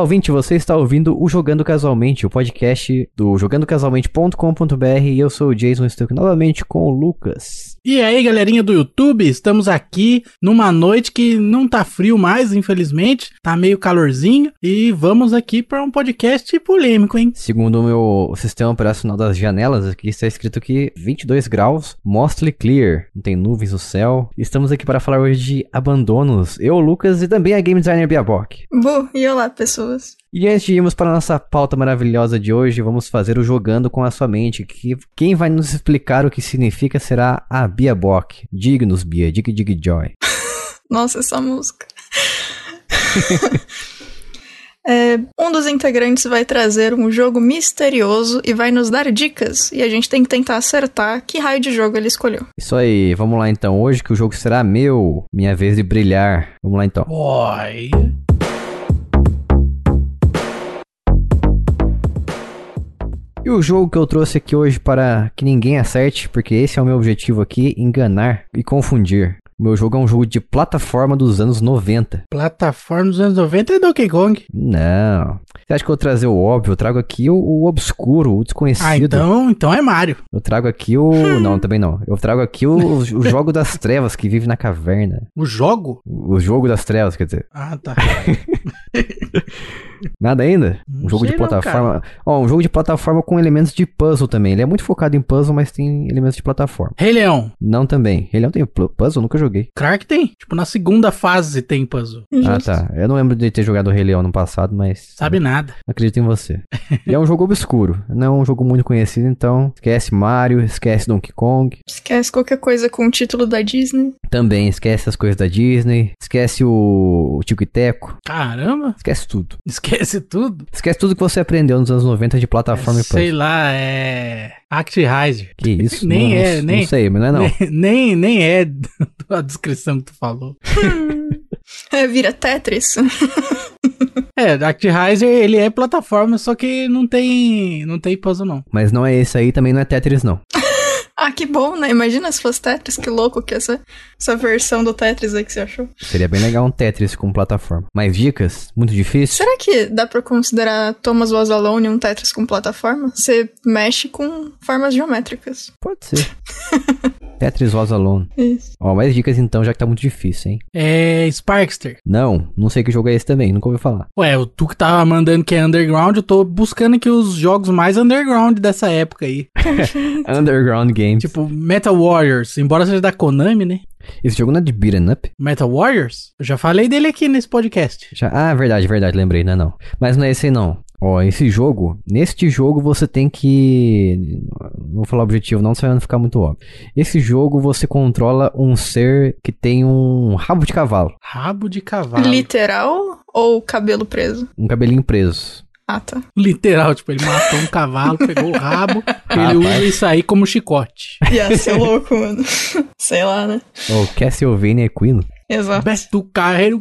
Olá, ouvinte, você está ouvindo o Jogando Casualmente, o podcast do jogandocasualmente.com.br e eu sou o Jason, estou aqui novamente com o Lucas. E aí, galerinha do YouTube, estamos aqui numa noite que não tá frio mais, infelizmente, tá meio calorzinho e vamos aqui para um podcast polêmico, hein? Segundo o meu sistema operacional das janelas, aqui está escrito aqui 22 graus, mostly clear, não tem nuvens no céu. Estamos aqui para falar hoje de abandonos, eu, Lucas e também a game designer Biabok. Bu, e olá, pessoas. E antes de irmos para a nossa pauta maravilhosa de hoje, vamos fazer o Jogando com a Sua Mente, que quem vai nos explicar o que significa será a Bia Bock. Diga-nos, Bia, dig dig joy. Nossa, essa música. É, um dos integrantes vai trazer um jogo misterioso e vai nos dar dicas. E a gente tem que tentar acertar que raio de jogo ele escolheu. Isso aí, vamos lá então. Hoje que o jogo será meu, minha vez de brilhar. Vamos lá então. Oi. E o jogo que eu trouxe aqui hoje para que ninguém acerte, porque esse é o meu objetivo aqui, enganar e confundir. O meu jogo é um jogo de plataforma dos anos 90. Plataforma dos anos 90 é Donkey Kong. Não. Você acha que eu vou trazer o óbvio? Eu trago aqui o, o obscuro, o desconhecido. Ah, então, então é Mario. Eu trago aqui o. não, também não. Eu trago aqui o, o jogo das trevas que vive na caverna. O jogo? O jogo das trevas, quer dizer. Ah, tá. Nada ainda? Um Não jogo de sei não, plataforma. Ó, um jogo de plataforma com elementos de puzzle também. Ele é muito focado em puzzle, mas tem elementos de plataforma. Rei Leão. Não também. Ele não tem puzzle? Nunca joguei. Claro que tem. Tipo, na segunda fase tem puzzle. Ah, Justo. tá. Eu não lembro de ter jogado Rei Leão no passado, mas. Sabe nada. Acredito em você. e é um jogo obscuro. Não é um jogo muito conhecido, então. Esquece Mario, esquece Donkey Kong. Esquece qualquer coisa com o título da Disney. Também esquece as coisas da Disney. Esquece o, o Tico e Teco. Caramba. Esquece tudo. Esquece tudo. Esquece tudo que você aprendeu nos anos 90 de plataforma e puzzle. Sei lá, é. Actraiser. Que isso? Nem não, é, não, nem- Não sei, mas não é não. Nem, nem, nem é a descrição que tu falou. É, vira Tetris. É, Actraiser, ele é plataforma, só que não tem, não tem puzzle não. Mas não é esse aí, também não é Tetris, não. Ah, que bom, né? Imagina se fosse Tetris, que louco que essa, essa versão do Tetris aí que você achou. Seria bem legal um Tetris com plataforma. Mais dicas? Muito difícil? Será que dá pra considerar Thomas Was Alone um Tetris com plataforma? Você mexe com formas geométricas. Pode ser. Tetris Was Alone. Isso. Ó, mais dicas então, já que tá muito difícil, hein? É Sparkster. Não, não sei que jogo é esse também, nunca ouvi falar. Ué, o tu que tava mandando que é underground, eu tô buscando aqui os jogos mais underground dessa época aí. Underground Games. Tipo, Metal Warriors, embora seja da Konami, né? Esse jogo não é de beat'em up? Metal Warriors? Eu já falei dele aqui nesse podcast. Já... Ah, verdade, verdade, lembrei, não é não. Mas não é esse aí não. Ó, esse jogo, neste jogo você tem que. Não vou falar objetivo, não, senão vai ficar muito óbvio. Esse jogo você controla um ser que tem um rabo de cavalo, Rabo de cavalo. Literal ou cabelo preso? um cabelinho preso. Ah, tá. Literal, tipo, ele matou um cavalo, pegou o rabo, ele usa isso aí como chicote. Ia ser louco, mano. Sei lá, né? Ou Castlevania Equino. Exato. Beto Carreiro.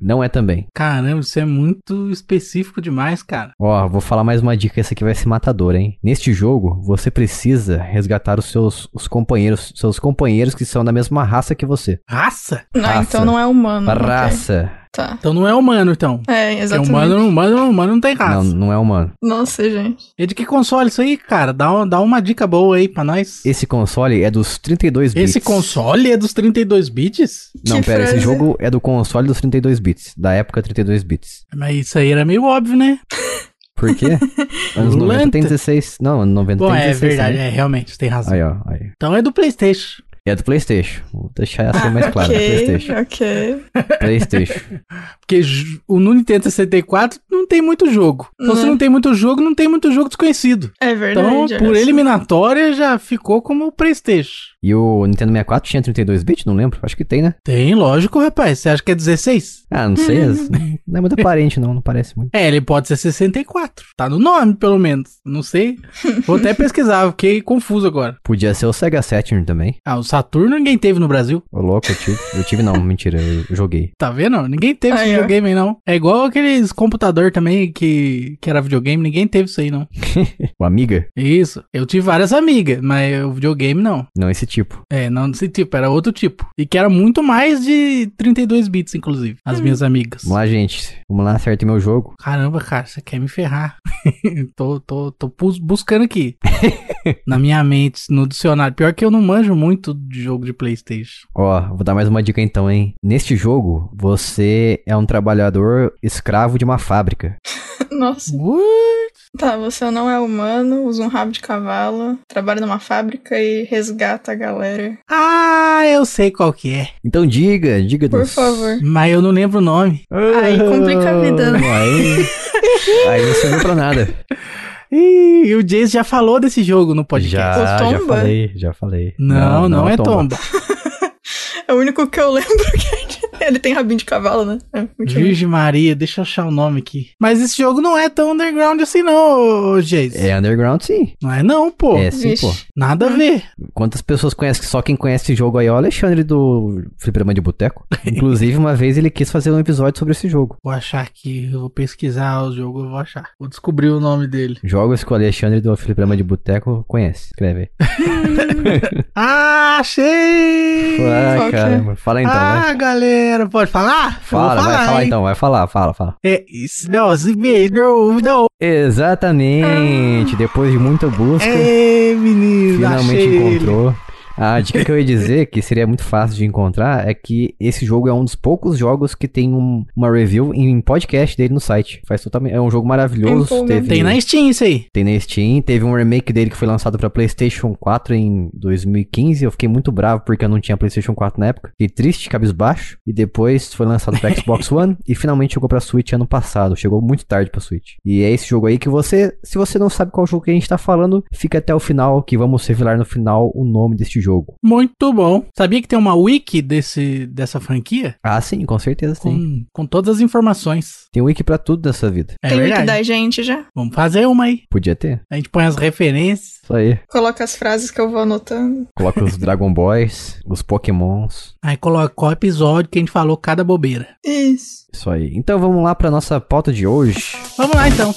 Não é também. Caramba, isso é muito específico demais, cara. Ó, vou falar mais uma dica, essa aqui vai ser matadora, hein? Neste jogo, você precisa resgatar os seus os companheiros, seus companheiros que são da mesma raça que você. Raça? Não, Raça. então não é humano. A ok. Tá. Então não é humano, então. É, exatamente. humano, humano, humano não tem raça. Não, não é humano. Nossa, gente. É de que console isso aí, cara? Dá, uma- dá uma dica boa aí pra nós. Esse console é dos 32 bits. Esse console é dos 32 bits? Não, Que pera, esse frase. jogo é do console dos 32 bits, da época 32 bits. Mas isso aí era meio óbvio, né? Por quê? Anos 90 tem Lenta. 16. Não, anos 90 Bom, tem é 16. verdade, né? é, realmente, tem razão. Aí, ó, aí. Então é do Playstation. É do PlayStation. Vou deixar essa mais clara, é ok, PlayStation. ok. PlayStation. Porque o no Nintendo 64 não tem muito jogo. Então se Né? não tem muito jogo, não tem muito jogo desconhecido. É verdade. Então, por eliminatória, já ficou como o Playstation. E o Nintendo 64 tinha 32 bits? Não lembro. Acho que tem, né? Tem, lógico, rapaz. Você acha que é 16? Ah, não sei. as- Não é muito aparente, não. Não parece muito. É, ele pode ser 64. Tá no nome, pelo menos. Não sei. Vou até pesquisar, fiquei confuso agora. Podia ser o Sega Saturn também. Ah, o Saturno ninguém teve no Brasil. Ô, louco, eu tive. Eu tive, não. Mentira, eu joguei. Tá vendo? Ninguém teve esse Aí, ó. videogame aí, não. É igual aqueles computador também que, que era videogame, ninguém teve isso aí, não. O Amiga? Isso. Eu tive várias amigas, mas o videogame não. Não, esse tipo. É, não desse tipo, era outro tipo. E que era muito mais de 32 bits, inclusive, as minhas amigas. Vamos lá, gente. Vamos lá, acerte meu jogo. Caramba, cara, você quer me ferrar. tô, tô, tô buscando aqui. Na minha mente, no dicionário. Pior que eu não manjo muito de jogo de Playstation. Ó, vou dar mais uma dica então, hein? Neste jogo, você é um trabalhador escravo de uma fábrica. Nossa. What? Tá, você não é humano, usa um rabo de cavalo, trabalha numa fábrica e resgata a galera. Ah, eu sei qual que é. Então diga, diga Por dos- favor. Mas eu não lembro o nome. Aí complica a vida, né? Aí, aí não serviu pra nada. Ih, o Jace já falou desse jogo no podcast. Já, já Tomba? falei, já falei. Não, não, é tomba. É o único que eu lembro que ele tem rabinho de cavalo, né? É. Virgem Maria, deixa eu achar o nome aqui. Mas esse jogo não é tão underground assim não, Jace. É underground sim. Não é não, pô. É sim, Vixe. pô. Nada a ver. Quantas pessoas conhecem? Só quem conhece esse jogo aí é o Alexandre do Fliperama de Boteco. Inclusive, uma vez ele quis fazer um episódio sobre esse jogo. Vou achar aqui, eu vou pesquisar o jogo, eu vou achar. Vou descobrir o nome dele. Jogos que o Alexandre do Fliperama de Boteco conhece. Escreve aí. Ah, achei! Ah, é? caramba. Fala então, ah, vai. galera, pode falar? Fala, vou vai falar hein? então, vai falar, fala, fala. É, isso não mesmo, não. Exatamente. Depois de muita busca, É, menino, finalmente achei ele. Encontrou. A dica que eu ia dizer, que seria muito fácil de encontrar, é que esse jogo é um dos poucos jogos que tem um- uma review em podcast dele no site. Faz totalmente, é um jogo maravilhoso. Empolgante. Teve, Tem na Steam isso aí. tem na Steam. Teve um remake dele que foi lançado pra PlayStation 4 em 2015. Eu fiquei muito bravo porque eu não tinha PlayStation 4 na época. Fiquei triste, cabisbaixo. E depois foi lançado pra Xbox One e finalmente chegou pra Switch ano passado. Chegou muito tarde pra Switch. E é esse jogo aí que você, se você não sabe qual jogo que a gente tá falando, fica até o final que vamos revelar no final o nome deste jogo. Muito bom. Sabia que tem uma wiki desse, dessa franquia? Ah, sim, com certeza sim. Com, com todas as informações. Tem wiki pra tudo dessa vida. É tem wiki verdade. da gente já? Vamos fazer uma aí. Podia ter. A gente põe as referências. Isso aí. Coloca as frases que eu vou anotando. Coloca os Dragon Boys, os Pokémons. Aí coloca qual episódio que a gente falou cada bobeira. Isso. Isso aí. Então vamos lá pra nossa pauta de hoje. Vamos lá então.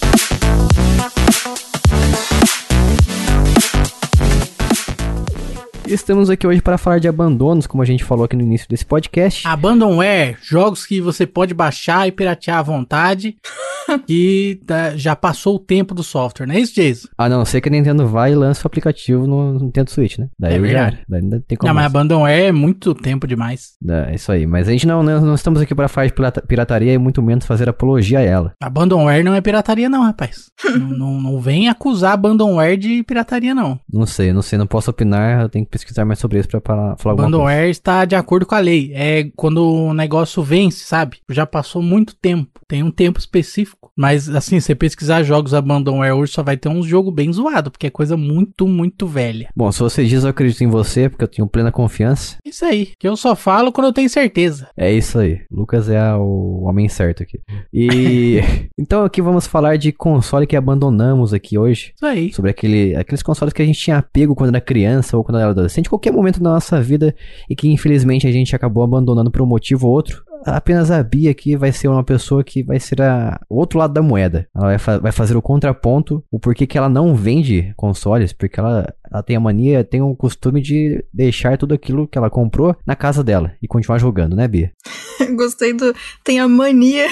Estamos aqui hoje para falar de abandonos, como a gente falou aqui no início desse podcast. Abandonware, jogos que você pode baixar e piratear à vontade. que tá- já passou o tempo do software, não é isso, Jason? A não ser que a Nintendo vai e lança o aplicativo no Nintendo Switch, né? Daí É eu já verdade. Daí ainda tem como. Não, mas. Abandonware é muito tempo demais. É isso aí. Mas a gente não, não, não estamos aqui para falar de pirata- pirataria e muito menos fazer apologia a ela. Abandonware não é pirataria não, rapaz. não, não, não vem acusar Abandonware de pirataria não. Não sei, não sei, não posso opinar. Eu tenho que pesquisar mais sobre isso pra falar, falar alguma coisa. Abandonware está de acordo com a lei. É quando o negócio vence, sabe? Já passou muito tempo. Tem um tempo específico. Mas, assim, você pesquisar jogos Abandonware hoje só vai ter uns jogos bem zoado, porque é coisa muito, muito velha. Bom, se você diz eu acredito em você, porque eu tenho plena confiança. Isso aí. Que eu só falo quando eu tenho certeza. É isso aí. Lucas é a- o homem certo aqui. E então aqui vamos falar de console que abandonamos aqui hoje. Isso aí. Sobre aquele, aqueles consoles que a gente tinha apego quando era criança ou quando era adolescente, qualquer momento da nossa vida e que infelizmente a gente acabou abandonando por um motivo ou outro. Apenas a Bia aqui vai ser uma pessoa que vai ser a, o outro lado da moeda. Ela vai, fa- vai fazer o contraponto, o porquê que ela não vende consoles, porque ela, ela tem a mania, tem o costume de deixar tudo aquilo que ela comprou na casa dela e continuar jogando, né, Bia? Gostei do. Tem a mania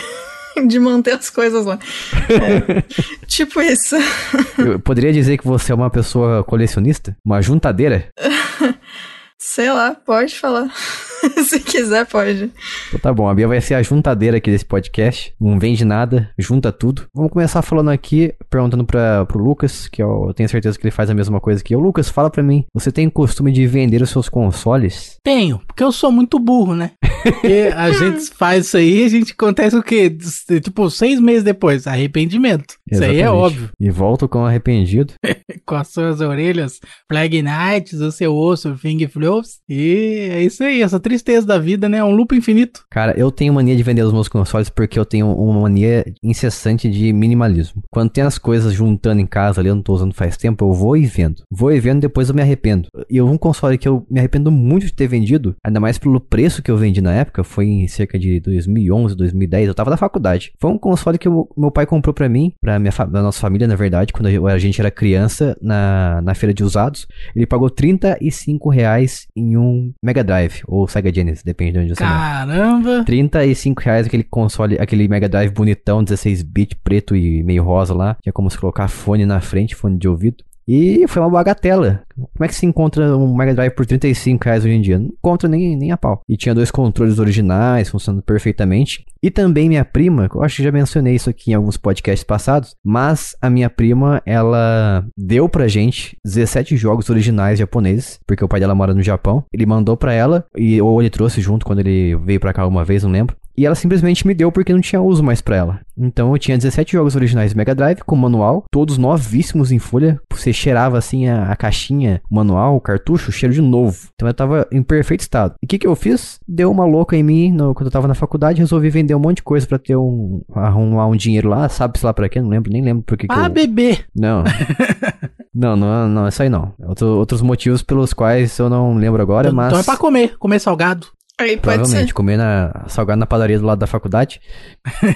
de manter as coisas lá. É, tipo isso. Eu poderia dizer que você é uma pessoa colecionista? Uma juntadeira? Sei lá, pode falar. Se quiser, pode. Então tá bom, a Bia vai ser a juntadeira aqui desse podcast. Não vende nada, junta tudo. Vamos começar falando aqui, perguntando pra, pro Lucas, que eu, tenho certeza que ele faz a mesma coisa que eu. Lucas, fala pra mim, você tem costume de vender os seus consoles? Tenho, porque eu sou muito burro, né? Porque a gente faz isso aí e a gente acontece o quê? Tipo, seis meses depois, arrependimento. Isso aí é Exatamente. óbvio. E volto com arrependido. Com as suas orelhas, Flag Knights, o seu osso, Fing Flows. E é isso aí, essa tristeza da vida, né? É um loop infinito. Cara, eu tenho mania de vender os meus consoles porque eu tenho uma mania incessante de minimalismo. Quando tem as coisas juntando em casa ali, eu não tô usando faz tempo, eu vou e vendo. Vou e vendo, depois eu me arrependo. E um console que eu me arrependo muito de ter vendido, ainda mais pelo preço que eu vendi na época, foi em cerca de 2011, 2010, eu tava na faculdade. Foi um console que o meu pai comprou pra mim, pra minha da nossa família, na verdade, quando a gente era criança, na, na feira de usados. Ele pagou 35 reais reais em um Mega Drive, ou Sega Genesis, depende de onde você. Caramba! 35 reais aquele console, aquele Mega Drive bonitão, 16-bit, preto e meio rosa lá. Tinha como se colocar fone na frente, fone de ouvido. E foi uma bagatela. Como é que se encontra um Mega Drive por 35 reais hoje em dia? Não encontra nem, nem a pau. E tinha dois controles originais, funcionando perfeitamente. E também minha prima, eu acho que já mencionei isso aqui em alguns podcasts passados, mas a minha prima, ela deu pra gente 17 jogos originais japoneses, porque o pai dela mora no Japão. Ele mandou pra ela, e, ou ele trouxe junto quando ele veio pra cá uma vez, não lembro. E ela simplesmente me deu porque não tinha uso mais pra ela. Então eu tinha 17 jogos originais Mega Drive com manual, todos novíssimos em folha. Você cheirava assim a, a caixinha, o manual, o cartucho, cheiro de novo. Então eu tava em perfeito estado. E o que, que eu fiz? Deu uma louca em mim no, quando eu tava na faculdade, resolvi vender um monte de coisa pra ter um. arrumar um dinheiro lá, sabe-se lá pra quê? Não lembro, nem lembro por que. que Ah, eu... bebê! Não. não, não, não, é isso aí não. Outro- outros motivos pelos quais eu não lembro agora, mas. Então é pra comer, comer salgado. Aí pode Provavelmente, ser. comer na, salgado na padaria do lado da faculdade.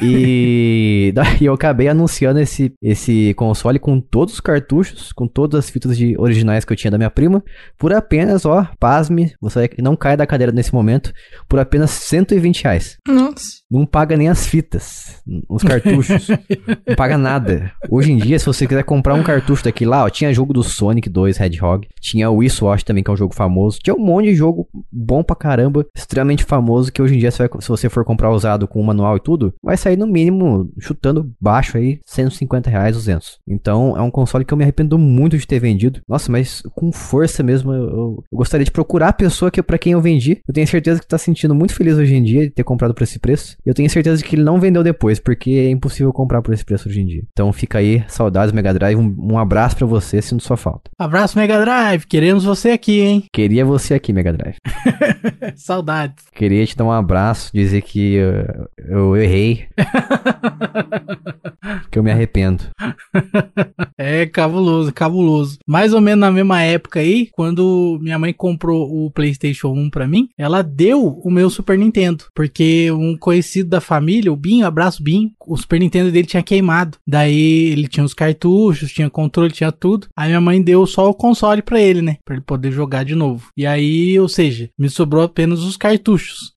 E daí eu acabei anunciando esse, esse console com todos os cartuchos, com todas as fitas de originais que eu tinha da minha prima, por apenas, ó, pasme, você não cai da cadeira nesse momento, por apenas 120 reais. Nossa. Não paga nem as fitas, os cartuchos. não paga nada. Hoje em dia, se você quiser comprar um cartucho daqui lá, ó, tinha jogo do Sonic 2 Hedgehog, tinha o Wii Swatch também, que é um jogo famoso, tinha um monte de jogo bom pra caramba, extremamente famoso, que hoje em dia, se, vai- se você for comprar usado com o manual e tudo, vai sair no mínimo, chutando baixo aí, 150 reais, 200. Então, é um console que eu me arrependo muito de ter vendido. Nossa, mas com força mesmo, eu, eu- eu gostaria de procurar a pessoa que, pra quem eu vendi. Eu tenho certeza que tá se sentindo muito feliz hoje em dia de ter comprado por esse preço. E eu tenho certeza de que ele não vendeu depois, porque é impossível comprar por esse preço hoje em dia. Então fica aí, saudades Mega Drive, um, um abraço pra você, sinto sua falta. Abraço, Mega Drive. Queremos você aqui, hein? Queria você aqui, Mega Drive. Saudades. Queria te dar um abraço, dizer que eu, eu errei, que eu me arrependo. É cabuloso, cabuloso. Mais ou menos na mesma época aí, quando minha mãe comprou o PlayStation 1 pra mim, ela deu o meu Super Nintendo, porque um conhecido da família, o Binho, abraço Binho, o Super Nintendo dele tinha queimado. Daí ele tinha os cartuchos, tinha controle, tinha tudo. Aí minha mãe deu só o console pra ele, né, Pra ele poder jogar de novo. E aí, ou seja, me sobrou apenas os cartuchos.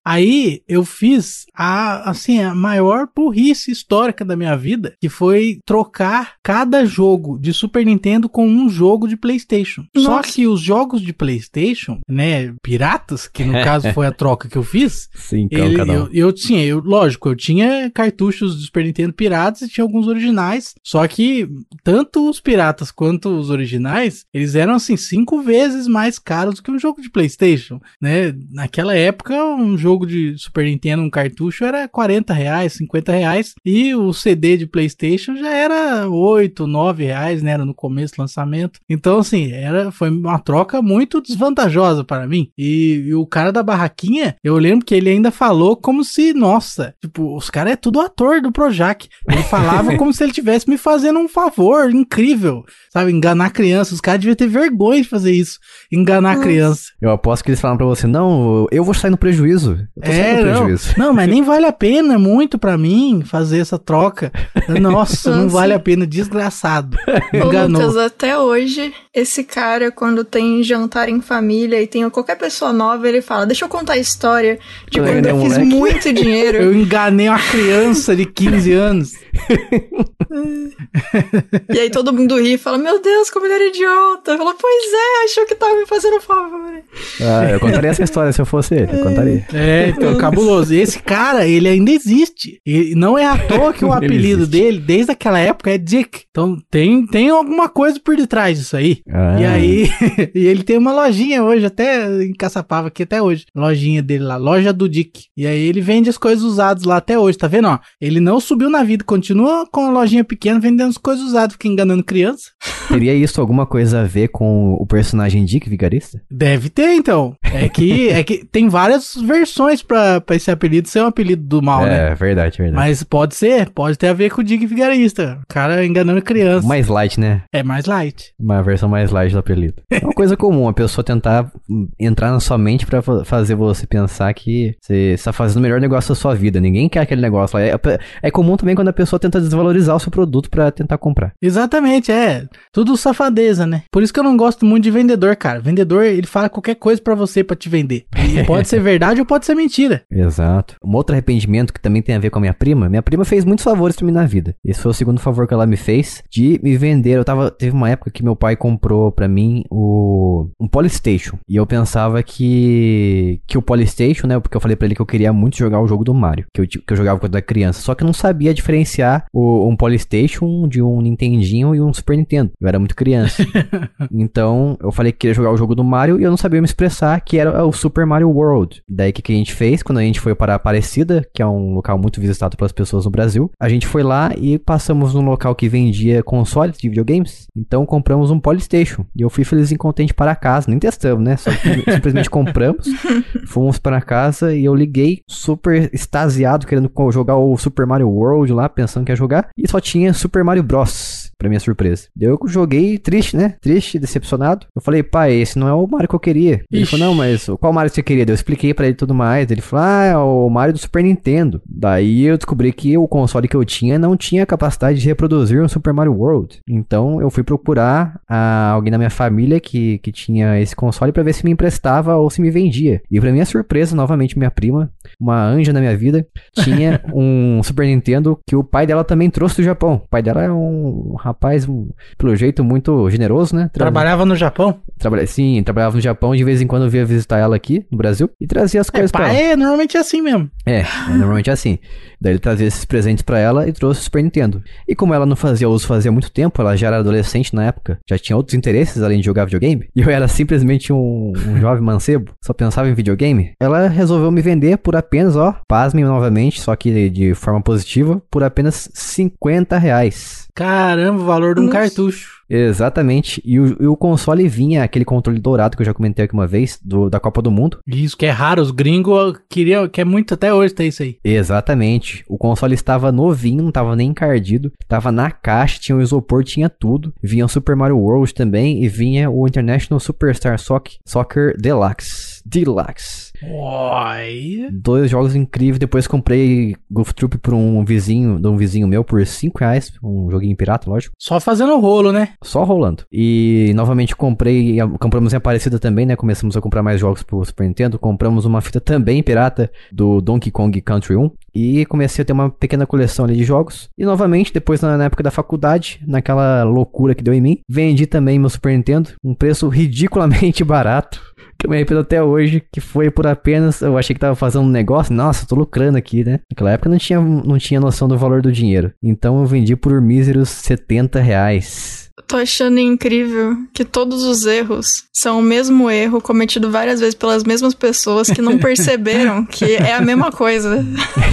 Aí eu fiz a assim, a maior burrice histórica da minha vida, que foi trocar cada jogo de Super Nintendo com um jogo de PlayStation. Só Nossa. que os jogos de PlayStation, né, piratas, que no caso foi a troca que eu fiz, Sim, ele- cada um. eu, eu tinha, eu, lógico, eu tinha cartuchos do Super Nintendo piratas e tinha alguns originais. Só que tanto os piratas quanto os originais, eles eram assim cinco vezes mais caros do que um jogo de PlayStation, né? Naquela época, um jogo de Super Nintendo, um cartucho era 40 reais, 50 reais e o CD de PlayStation já era 8, 9 reais, né? Era no começo do lançamento. Então, assim, era, foi uma troca muito desvantajosa para mim. E, e o cara da barraquinha, eu lembro que ele ainda falou como se, nossa, tipo, os caras é tudo ator do Projac. Ele falava como se ele tivesse me fazendo um favor incrível, sabe? Enganar criança. Os caras deviam ter vergonha de fazer isso. Enganar Nossa. criança. Eu aposto que eles falaram pra você, não, eu vou sair no prejuízo. Eu tô É, no não, prejuízo. não, mas nem vale a pena muito pra mim fazer essa troca. Nossa, não vale a pena, desgraçado. Ô, Enganou. Lucas, até hoje, esse cara, quando tem jantar em família e tem qualquer pessoa nova, ele fala: Deixa eu contar a história de Quando quando ele é eu fiz moleque." muito dinheiro. Eu enganei uma criança de 15 anos. E aí todo mundo ri e fala: Meu Deus, como ele era idiota. Falou: Pois é, achou que tava me fazendo um favor. Ah, eu contaria essa história se eu fosse ele, eu contaria. É, então, cabuloso. Esse cara, ele ainda existe. E não é à toa que o apelido dele, desde aquela época, é Dick. Então tem, tem alguma coisa por detrás disso aí. Ah. E aí, e ele tem uma lojinha hoje, até em Caçapava aqui até hoje. Lojinha dele lá, loja do Dick. E aí ele vende as coisas usadas lá até hoje, tá vendo? Ó, ele não subiu na vida, continua com a lojinha pequena vendendo as coisas usadas, fica enganando criança. Teria isso alguma coisa a ver com o personagem Dick Vigarista? Deve ter, então. É que, é que tem várias versões pra, pra esse apelido ser um apelido do mal, né? É, verdade, verdade. Mas pode ser, pode ter a ver com o Dig vigarista. O cara enganando criança. Mais light, né? É mais light. Uma versão mais light do apelido. É uma coisa comum, a pessoa tentar entrar na sua mente pra fa- fazer você pensar que você está fazendo o melhor negócio da sua vida. Ninguém quer aquele negócio lá. É, é comum também quando a pessoa tenta desvalorizar o seu produto pra tentar comprar. Exatamente, é. Tudo safadeza, né? Por isso que eu não gosto muito de vendedor, cara. Vendedor, ele fala qualquer coisa pra você pra te vender. E pode ser verdade ou pode ser mentira. Exato. Um outro arrependimento que também tem a ver com a minha prima. Minha prima fez muitos favores pra mim na vida. Esse foi o segundo favor que ela me fez de me vender. Eu tava. Teve uma época que meu pai comprou pra mim o. um Polystation. E eu pensava que. que o Polystation, né? Porque eu falei pra ele que eu queria muito jogar o jogo do Mario. Que eu, que eu jogava quando era criança. Só que eu não sabia diferenciar o, um Polystation de um Nintendinho e um Super Nintendo. Eu era muito criança. Então, eu falei que queria jogar o jogo do Mario e eu não sabia me expressar, que era o Super Mario World. Daí, o que, que a gente fez? Quando a gente foi para Aparecida, que é um local muito visitado pelas pessoas no Brasil, a gente foi lá e passamos num local que vendia consoles de videogames. Então, compramos um Polystation. E eu fui feliz e contente para casa. Nem testamos, né? Só que simplesmente compramos, fomos para casa e eu liguei super extasiado, querendo jogar o Super Mario World lá, pensando que ia jogar. E só tinha Super Mario Bros. Pra minha surpresa. Eu joguei triste, né? Triste, decepcionado. Eu falei, pai, esse não é o Mario que eu queria. Ele Ixi. falou, não, mas qual Mario você queria? Eu expliquei pra ele tudo mais. Ele falou, ah, é o Mario do Super Nintendo. Daí eu descobri que o console que eu tinha não tinha capacidade de reproduzir um Super Mario World. Então eu fui procurar ah, alguém da minha família que, que tinha esse console pra ver se me emprestava ou se me vendia. E pra minha surpresa, novamente minha prima, uma anja na minha vida, tinha um Super Nintendo que o pai dela também trouxe do Japão. O pai dela é um rapaz, um- pelo jeito, muito generoso, né? Tra- Trabalhava no Japão? Trabalha, sim, trabalhava no Japão, de vez em quando eu via visitar ela aqui no Brasil e trazia as É, coisas pra ela. pai é normalmente assim mesmo. É, é, normalmente é assim. Daí ele trazia esses presentes pra ela e trouxe o Super Nintendo. E como ela não fazia uso fazia muito tempo, ela já era adolescente na época, já tinha outros interesses além de jogar videogame, e eu era simplesmente um, um jovem mancebo, só pensava em videogame, ela resolveu me vender por apenas, ó, pasmem novamente, só que de forma positiva, por apenas 50 reais. Caramba, o valor de um Nossa. cartucho. Exatamente. E o, e o console vinha, aquele controle dourado que eu já comentei aqui uma vez, do, da Copa do Mundo. Isso que é raro, os gringos queriam, quer muito até hoje ter isso aí. Exatamente. O console estava novinho, não estava nem encardido. Tava na caixa, tinha o isopor, tinha tudo. Vinha o Super Mario World também e vinha o International Superstar Soc- Soccer Deluxe. Deluxe. Oi. Dois jogos incríveis. Depois comprei Golf Troop por um vizinho, de um vizinho meu por 5 reais. Um joguinho pirata, lógico. Só fazendo rolo, né? Só rolando. E novamente comprei, compramos em Aparecida também, né? Começamos a comprar mais jogos pro Super Nintendo. Compramos uma fita também pirata do Donkey Kong Country 1. E comecei a ter uma pequena coleção ali de jogos. E novamente, depois na, época da faculdade, naquela loucura que deu em mim, vendi também meu Super Nintendo. Um preço ridiculamente barato. Que eu me arrependo até hoje, que foi por apenas. Eu achei que tava fazendo um negócio. Nossa, tô lucrando aqui, né? Naquela época não tinha, não tinha noção do valor do dinheiro. Então eu vendi por míseros 70 reais. Tô achando incrível que todos os erros são o mesmo erro cometido várias vezes pelas mesmas pessoas que não perceberam que é a mesma coisa.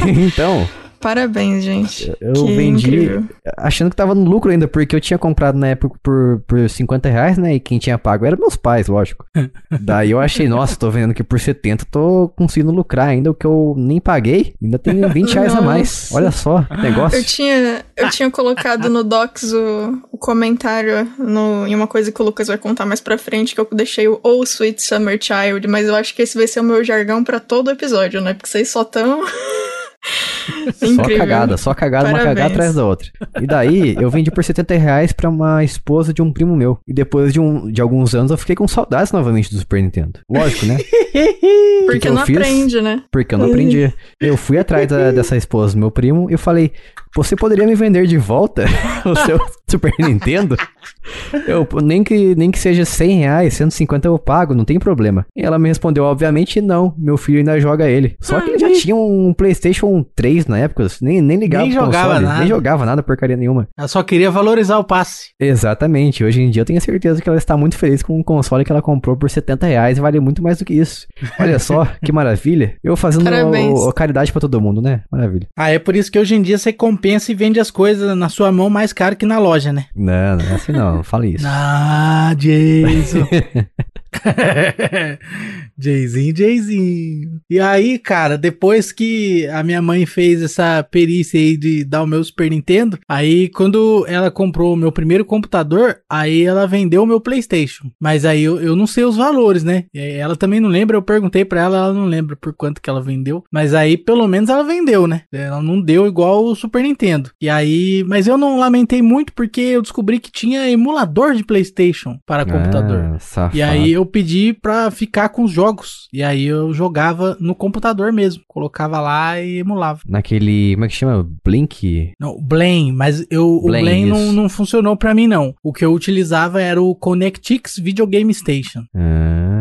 então, Parabéns, gente. eu que vendi incrível. achando que tava no lucro ainda, porque eu tinha comprado na época por, por 50 reais, né? E quem tinha pago eram meus pais, lógico. Daí eu achei, nossa, tô vendendo aqui por 70, tô conseguindo lucrar ainda, o que eu nem paguei. Ainda tenho 20 reais a mais. Olha só, que negócio. Eu tinha, eu tinha colocado no Docs o, o comentário no, em uma coisa que o Lucas vai contar mais pra frente, que eu deixei o Oh Sweet Summer Child, mas eu acho que esse vai ser o meu jargão pra todo episódio, né? Porque vocês só tão. Só cagada, só cagada, uma Parabéns. cagada atrás da outra. E daí, eu vendi por 70 reais pra uma esposa de um primo meu. E depois de, um, de alguns anos, eu fiquei com saudades novamente do Super Nintendo. Lógico, né? Porque que eu não aprende, né? Porque eu não aprendi. Eu fui atrás da- dessa esposa do meu primo e falei: Você poderia me vender de volta o seu Super Nintendo? Eu, nem, que, nem que seja 100 reais, 150 eu pago, não tem problema. E ela me respondeu: Obviamente não, meu filho ainda joga ele. Só que ele já tinha um PlayStation 3 na época, nem, nem ligava Nem jogava console, nada. nem jogava nada, porcaria nenhuma. Ela só queria valorizar o passe. Exatamente, hoje em dia eu tenho certeza que ela está muito feliz com um console que ela comprou por 70 reais e vale muito mais do que isso. Olha só, que maravilha. Eu fazendo o- o caridade pra todo mundo, né? Maravilha. Ah, é por isso que hoje em dia você compensa e vende as coisas na sua mão mais caro que na loja, né? Não, não é assim não, não fala isso. Ah, Jason. Jayzinho, Jayzinho. E aí, cara, depois que a minha mãe fez essa perícia aí de dar o meu Super Nintendo, aí quando ela comprou o meu primeiro computador, aí ela vendeu o meu PlayStation. Mas aí eu, eu não sei os valores, né? ela também não lembra, eu perguntei pra ela, ela não lembra por quanto que ela vendeu. Mas aí pelo menos ela vendeu, né? Ela não deu igual o Super Nintendo. E aí, mas eu não lamentei muito porque eu descobri que tinha emulador de PlayStation para computador. safado. E aí eu pedi pra ficar com os jogos. E aí eu jogava no computador mesmo. Colocava lá e emulava. Naquele. Como é que chama? Blink? Não, Blame, mas eu, Blame, o Blame não, não funcionou pra mim, não. O que eu utilizava era o Connectix Video Game Station. Ah.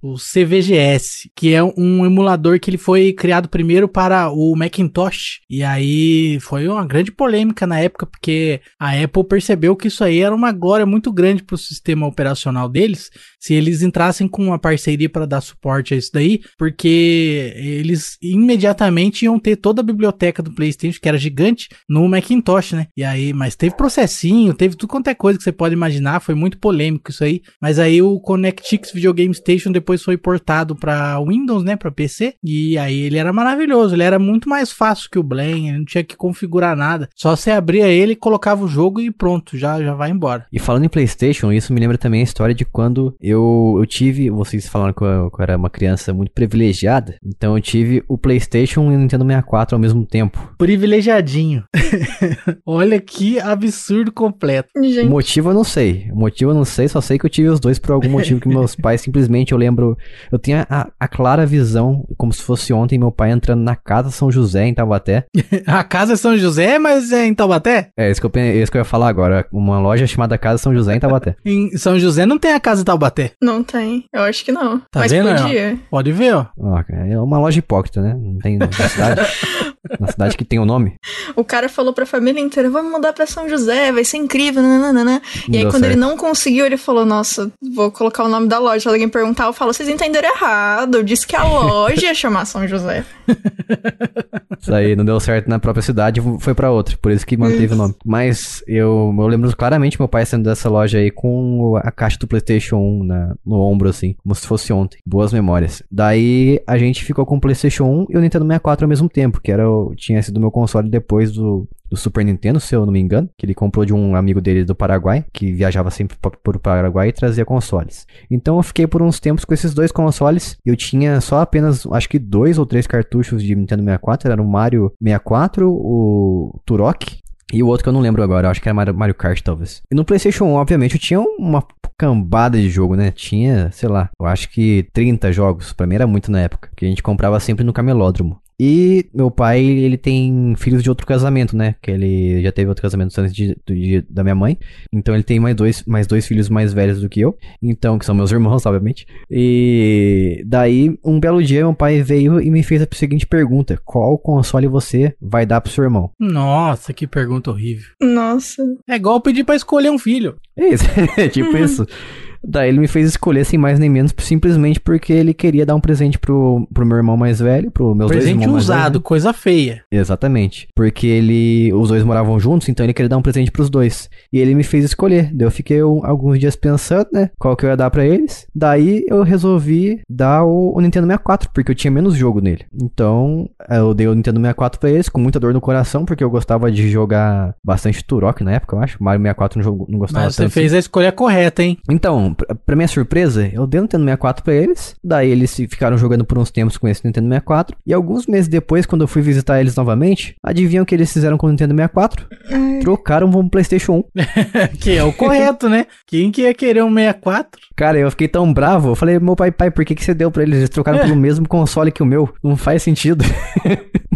O CVGS, que é um emulador que ele foi criado primeiro para o Macintosh. E aí foi uma grande polêmica na época, porque a Apple percebeu que isso aí era uma glória muito grande para o sistema operacional deles, se eles entrassem com uma parceria para dar suporte a isso daí, porque eles imediatamente iam ter toda a biblioteca do PlayStation, que era gigante, no Macintosh, né? E aí, mas teve processinho, teve tudo quanto é coisa que você pode imaginar, foi muito polêmico isso aí. Mas aí o Connectix Video Game Station depois foi portado para Windows, né, para PC, e aí ele era maravilhoso, ele era muito mais fácil que o Blame, não tinha que configurar nada. Só você abria ele, colocava o jogo e pronto, já já vai embora. E falando em PlayStation, isso me lembra também a história de quando eu, eu tive. Vocês falaram que eu, que eu era uma criança muito privilegiada. Então eu tive o PlayStation e o Nintendo 64 ao mesmo tempo. Privilegiadinho. Olha que absurdo completo. O Gente, motivo eu não sei. O motivo eu não sei, só sei que eu tive os dois por algum motivo que meus pais simplesmente eu lembro. Eu tinha a, a clara visão, como se fosse ontem, meu pai entrando na casa São José, em Taubaté. A casa é São José, mas é em Taubaté? É isso que eu, pen- isso que eu ia falar agora. Uma loja chamada Casa São José, em Taubaté. Em São José não tem a casa Taubaté. não tem. Eu acho que não. Tá Mas vendo, podia. Pode ver, ó. Ó, cara, é uma loja hipócrita, né? Não tem na cidade. na cidade que tem o nome. O cara falou pra família inteira: vamos mudar pra São José, vai ser incrível. nananana. E aí, quando ele certo. não conseguiu, ele falou: Nossa, vou colocar o nome da loja. Alguém perguntar, eu falo: Vocês entenderam errado. Eu disse que a loja ia chamar São José. Isso aí não deu certo na própria cidade, foi pra outra, por isso que manteve o nome. Mas eu, eu lembro claramente meu pai saindo dessa loja aí com a caixa do PlayStation 1 na, no ombro, assim, como se fosse ontem. Boas memórias. Daí a gente ficou com o PlayStation 1 e o Nintendo 64 ao mesmo tempo, que era tinha sido meu console depois do, do Super Nintendo, se eu não me engano, que ele comprou de um amigo dele do Paraguai, que viajava sempre pa- pro Paraguai e trazia consoles. Então eu fiquei por uns tempos com esses dois consoles. Eu tinha só apenas, acho que dois ou três cartuchos de Nintendo 64. Era o Mario 64, o Turok. E o outro que eu não lembro agora, acho que era Mario, Kart, talvez. E no PlayStation 1, obviamente, eu tinha uma cambada de jogo, né? Tinha, sei lá, eu acho que 30 jogos. Pra mim era muito na época. Que a gente comprava sempre no camelódromo. E meu pai, ele tem filhos de outro casamento, né? Que ele já teve outro casamento antes de, de- da minha mãe. Então ele tem mais dois, mais dois filhos mais velhos do que eu. Então, que são meus irmãos, obviamente. E daí, um belo dia, meu pai veio e me fez a seguinte pergunta: Qual console você vai dar pro seu irmão? Nossa, que pergunta horrível. Nossa. É igual pedir pra escolher um filho. É isso, tipo isso. Daí ele me fez escolher sem mais nem menos, simplesmente porque ele queria dar um presente pro, pro meu irmão mais velho, pro meus dois Presente irmãos mais velhos, usado, né? coisa feia. Exatamente. Porque ele. Os dois moravam juntos, então ele queria dar um presente pros dois. E ele me fez escolher. Daí eu fiquei um- alguns dias pensando, né? Qual que eu ia dar pra eles. Daí eu resolvi dar o, o Nintendo 64, porque eu tinha menos jogo nele. Então, eu dei o Nintendo 64 pra eles, com muita dor no coração, porque eu gostava de jogar bastante Turok na época, eu acho. Mario 64 não, jogo, não gostava Mas você tanto. fez a escolha correta, hein? Então, pra, pra minha surpresa, eu dei o Nintendo 64 pra eles. Daí eles se- ficaram jogando por uns tempos com esse Nintendo 64. E alguns meses depois, quando eu fui visitar eles novamente, adivinham o que eles fizeram com o Nintendo 64? Ai, Trocaram um PlayStation 1. que é o correto, né? Quem que ia querer um 64? Cara, eu fiquei tão bravo. Eu falei, meu pai, pai, por que, que você deu pra eles? Eles trocaram pelo mesmo console que o meu. Não faz sentido.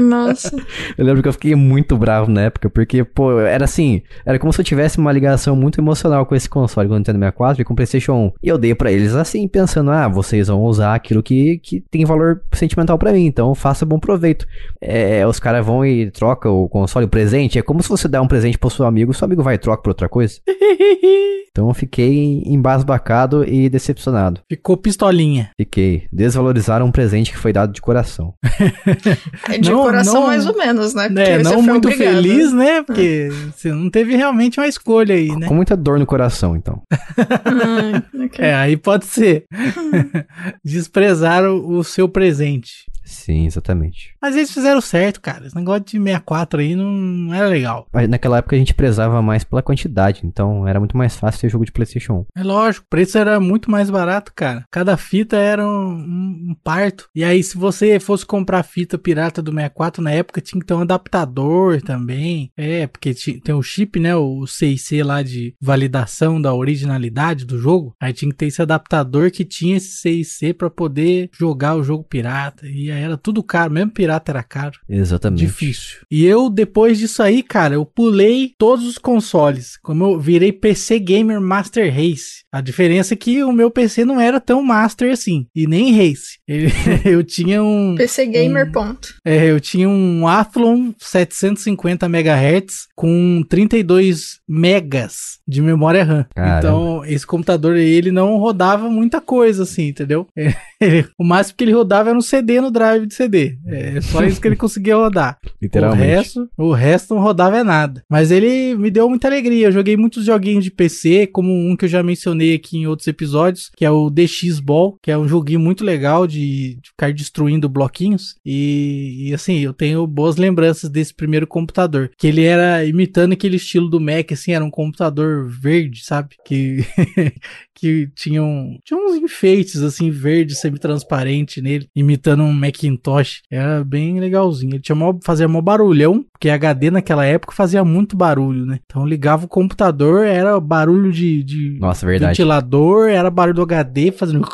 Nossa. Eu lembro que eu fiquei muito bravo na época, porque, pô, era assim, era como se eu tivesse uma ligação muito emocional com esse console, com o Nintendo 64 e com o PlayStation 1. E eu dei pra eles assim, pensando, ah, vocês vão usar aquilo que, que tem valor sentimental pra mim, então faça bom proveito. É, os caras vão e trocam o console, o presente, é como se você der um presente pro seu amigo, seu amigo vai e troca por outra coisa. Então eu fiquei embasbacado e decepcionado. Ficou pistolinha. Fiquei. Desvalorizaram um presente que foi dado de coração. É De Não- coração, não- mais ou menos, né? Porque É, não muito obrigado. feliz, né? Porque você não teve realmente uma escolha aí, né? Com muita dor no coração, então. Ah, ok. É, aí pode ser. Desprezar o, o seu presente. Sim, exatamente. Mas eles fizeram certo, cara. Esse negócio de 64 aí não, não era legal. Mas naquela época a gente prezava mais pela quantidade, então era muito mais fácil ter jogo de PlayStation 1. É lógico, o preço era muito mais barato, cara. Cada fita era um, um- um parto. E aí, se você fosse comprar fita pirata do 64 na época, tinha que ter um adaptador também. É, porque tem o chip, né? O 6C lá de validação da originalidade do jogo. Aí tinha que ter esse adaptador que tinha esse 6C pra poder jogar o jogo pirata. E aí era tudo caro, mesmo pirata era caro. Exatamente. Difícil. E eu, depois disso aí, cara, eu pulei todos os consoles. Como eu virei PC Gamer Master Race. A diferença é que o meu PC não era tão master assim. E nem race. Ele- eu tinha um. PC Gamer, Hum. ponto. É, eu tinha um Athlon 750 MHz com 32 megas de memória RAM. Caramba. Então, esse computador aí, ele não rodava muita coisa assim, entendeu? Ele- o máximo que ele rodava era um CD no drive de CD. É só isso que ele conseguia rodar. Literalmente. O resto, o resto não rodava é nada. Mas ele me deu muita alegria. Eu joguei muitos joguinhos de PC, como um que eu já mencionei aqui em outros episódios, que é o DX Ball, que é um joguinho muito legal de, de ficar destruindo bloquinhos. E, e, assim, eu tenho boas lembranças desse primeiro computador. Que ele era imitando aquele estilo do Mac, assim, era um computador verde, sabe? Que. que tinham, tinha uns enfeites assim verde semi-transparente nele, imitando um Macintosh. Era bem legalzinho. Ele tinha mó, fazia mó barulhão, porque HD naquela época fazia muito barulho, né? Então ligava o computador, era barulho de, de Nossa, verdade. Ventilador, era barulho do HD fazendo.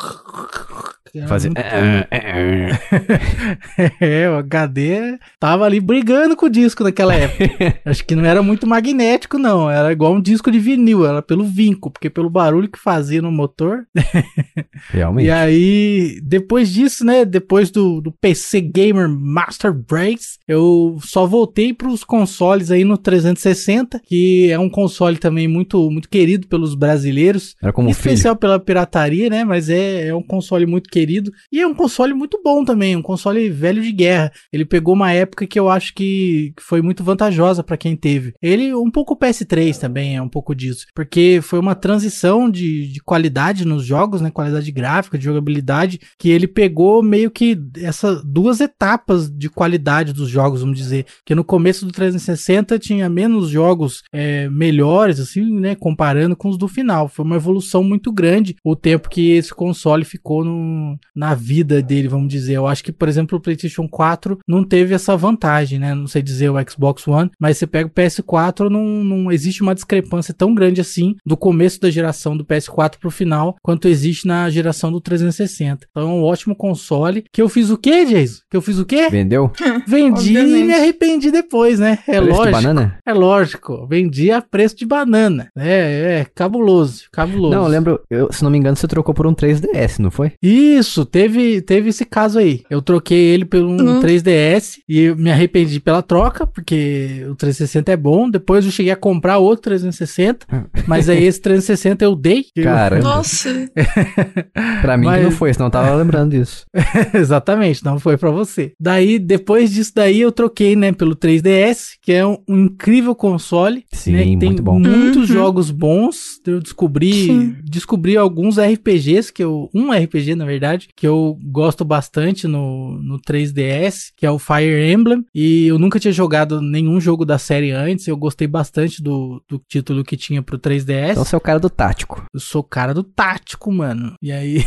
Fazer. muito é, o HD tava ali brigando com o disco naquela época. Acho que não era muito magnético, não. Era igual um disco de vinil, era pelo vinco, porque pelo barulho que fazia no motor. Realmente. E aí, depois disso, né? Depois do, do PC Gamer Master Race, eu só voltei para os consoles aí no 360, que é um console também muito, muito querido pelos brasileiros. Era como um filho. especial pela pirataria, né? Mas é, é um console muito querido. E é um console muito bom também, um console velho de guerra. Ele pegou uma época que eu acho que foi muito vantajosa pra quem teve. Ele, um pouco o PS3 também é um pouco disso. Porque foi uma transição de, de qualidade nos jogos, né? Qualidade gráfica, de jogabilidade, que ele pegou meio que essas duas etapas de qualidade dos jogos, vamos dizer. Que no começo do 360 tinha menos jogos é, melhores, assim, né? Comparando com os do final. Foi uma evolução muito grande o tempo que esse console ficou no, na vida dele, vamos dizer. Eu acho que, por exemplo, o PlayStation 4 não teve essa vantagem, né? Não sei dizer o Xbox One, mas você pega o PS4, não, não existe uma discrepância tão grande assim do começo da geração do PS4 pro final, quanto existe na geração do 360. Então é um ótimo console. Que eu fiz o quê, Jason? Que eu fiz o quê? Vendeu? Vendi e me arrependi depois, né? É Preço de lógico. banana? É lógico, vendi a preço de banana. É, é, cabuloso, cabuloso. Não, eu lembro, eu, se não me engano, você trocou por um 3DS, não foi? Isso, teve, teve esse caso aí. Eu troquei ele pelo um Hum. 3DS e eu me arrependi pela troca, porque o 360 é bom. Depois eu cheguei a comprar outro 360, mas aí esse 360 eu dei. Caramba. Nossa, Pra mim que Mas- não foi, senão eu tava lembrando disso. Exatamente, não foi pra você. Daí, depois disso daí, eu troquei, né, pelo 3DS, que é um, um incrível console. Sim, né, que tem muito bom. muitos Uhum. jogos bons. Eu descobri, Sim. descobri alguns RPGs que eu, um RPG na verdade, que eu gosto bastante no, no 3DS, que é o Fire Emblem. E eu nunca tinha jogado nenhum jogo da série antes. Eu gostei bastante do, do título que tinha pro 3DS. Então você é o cara do tático. Eu sou o cara do tático, mano. E aí.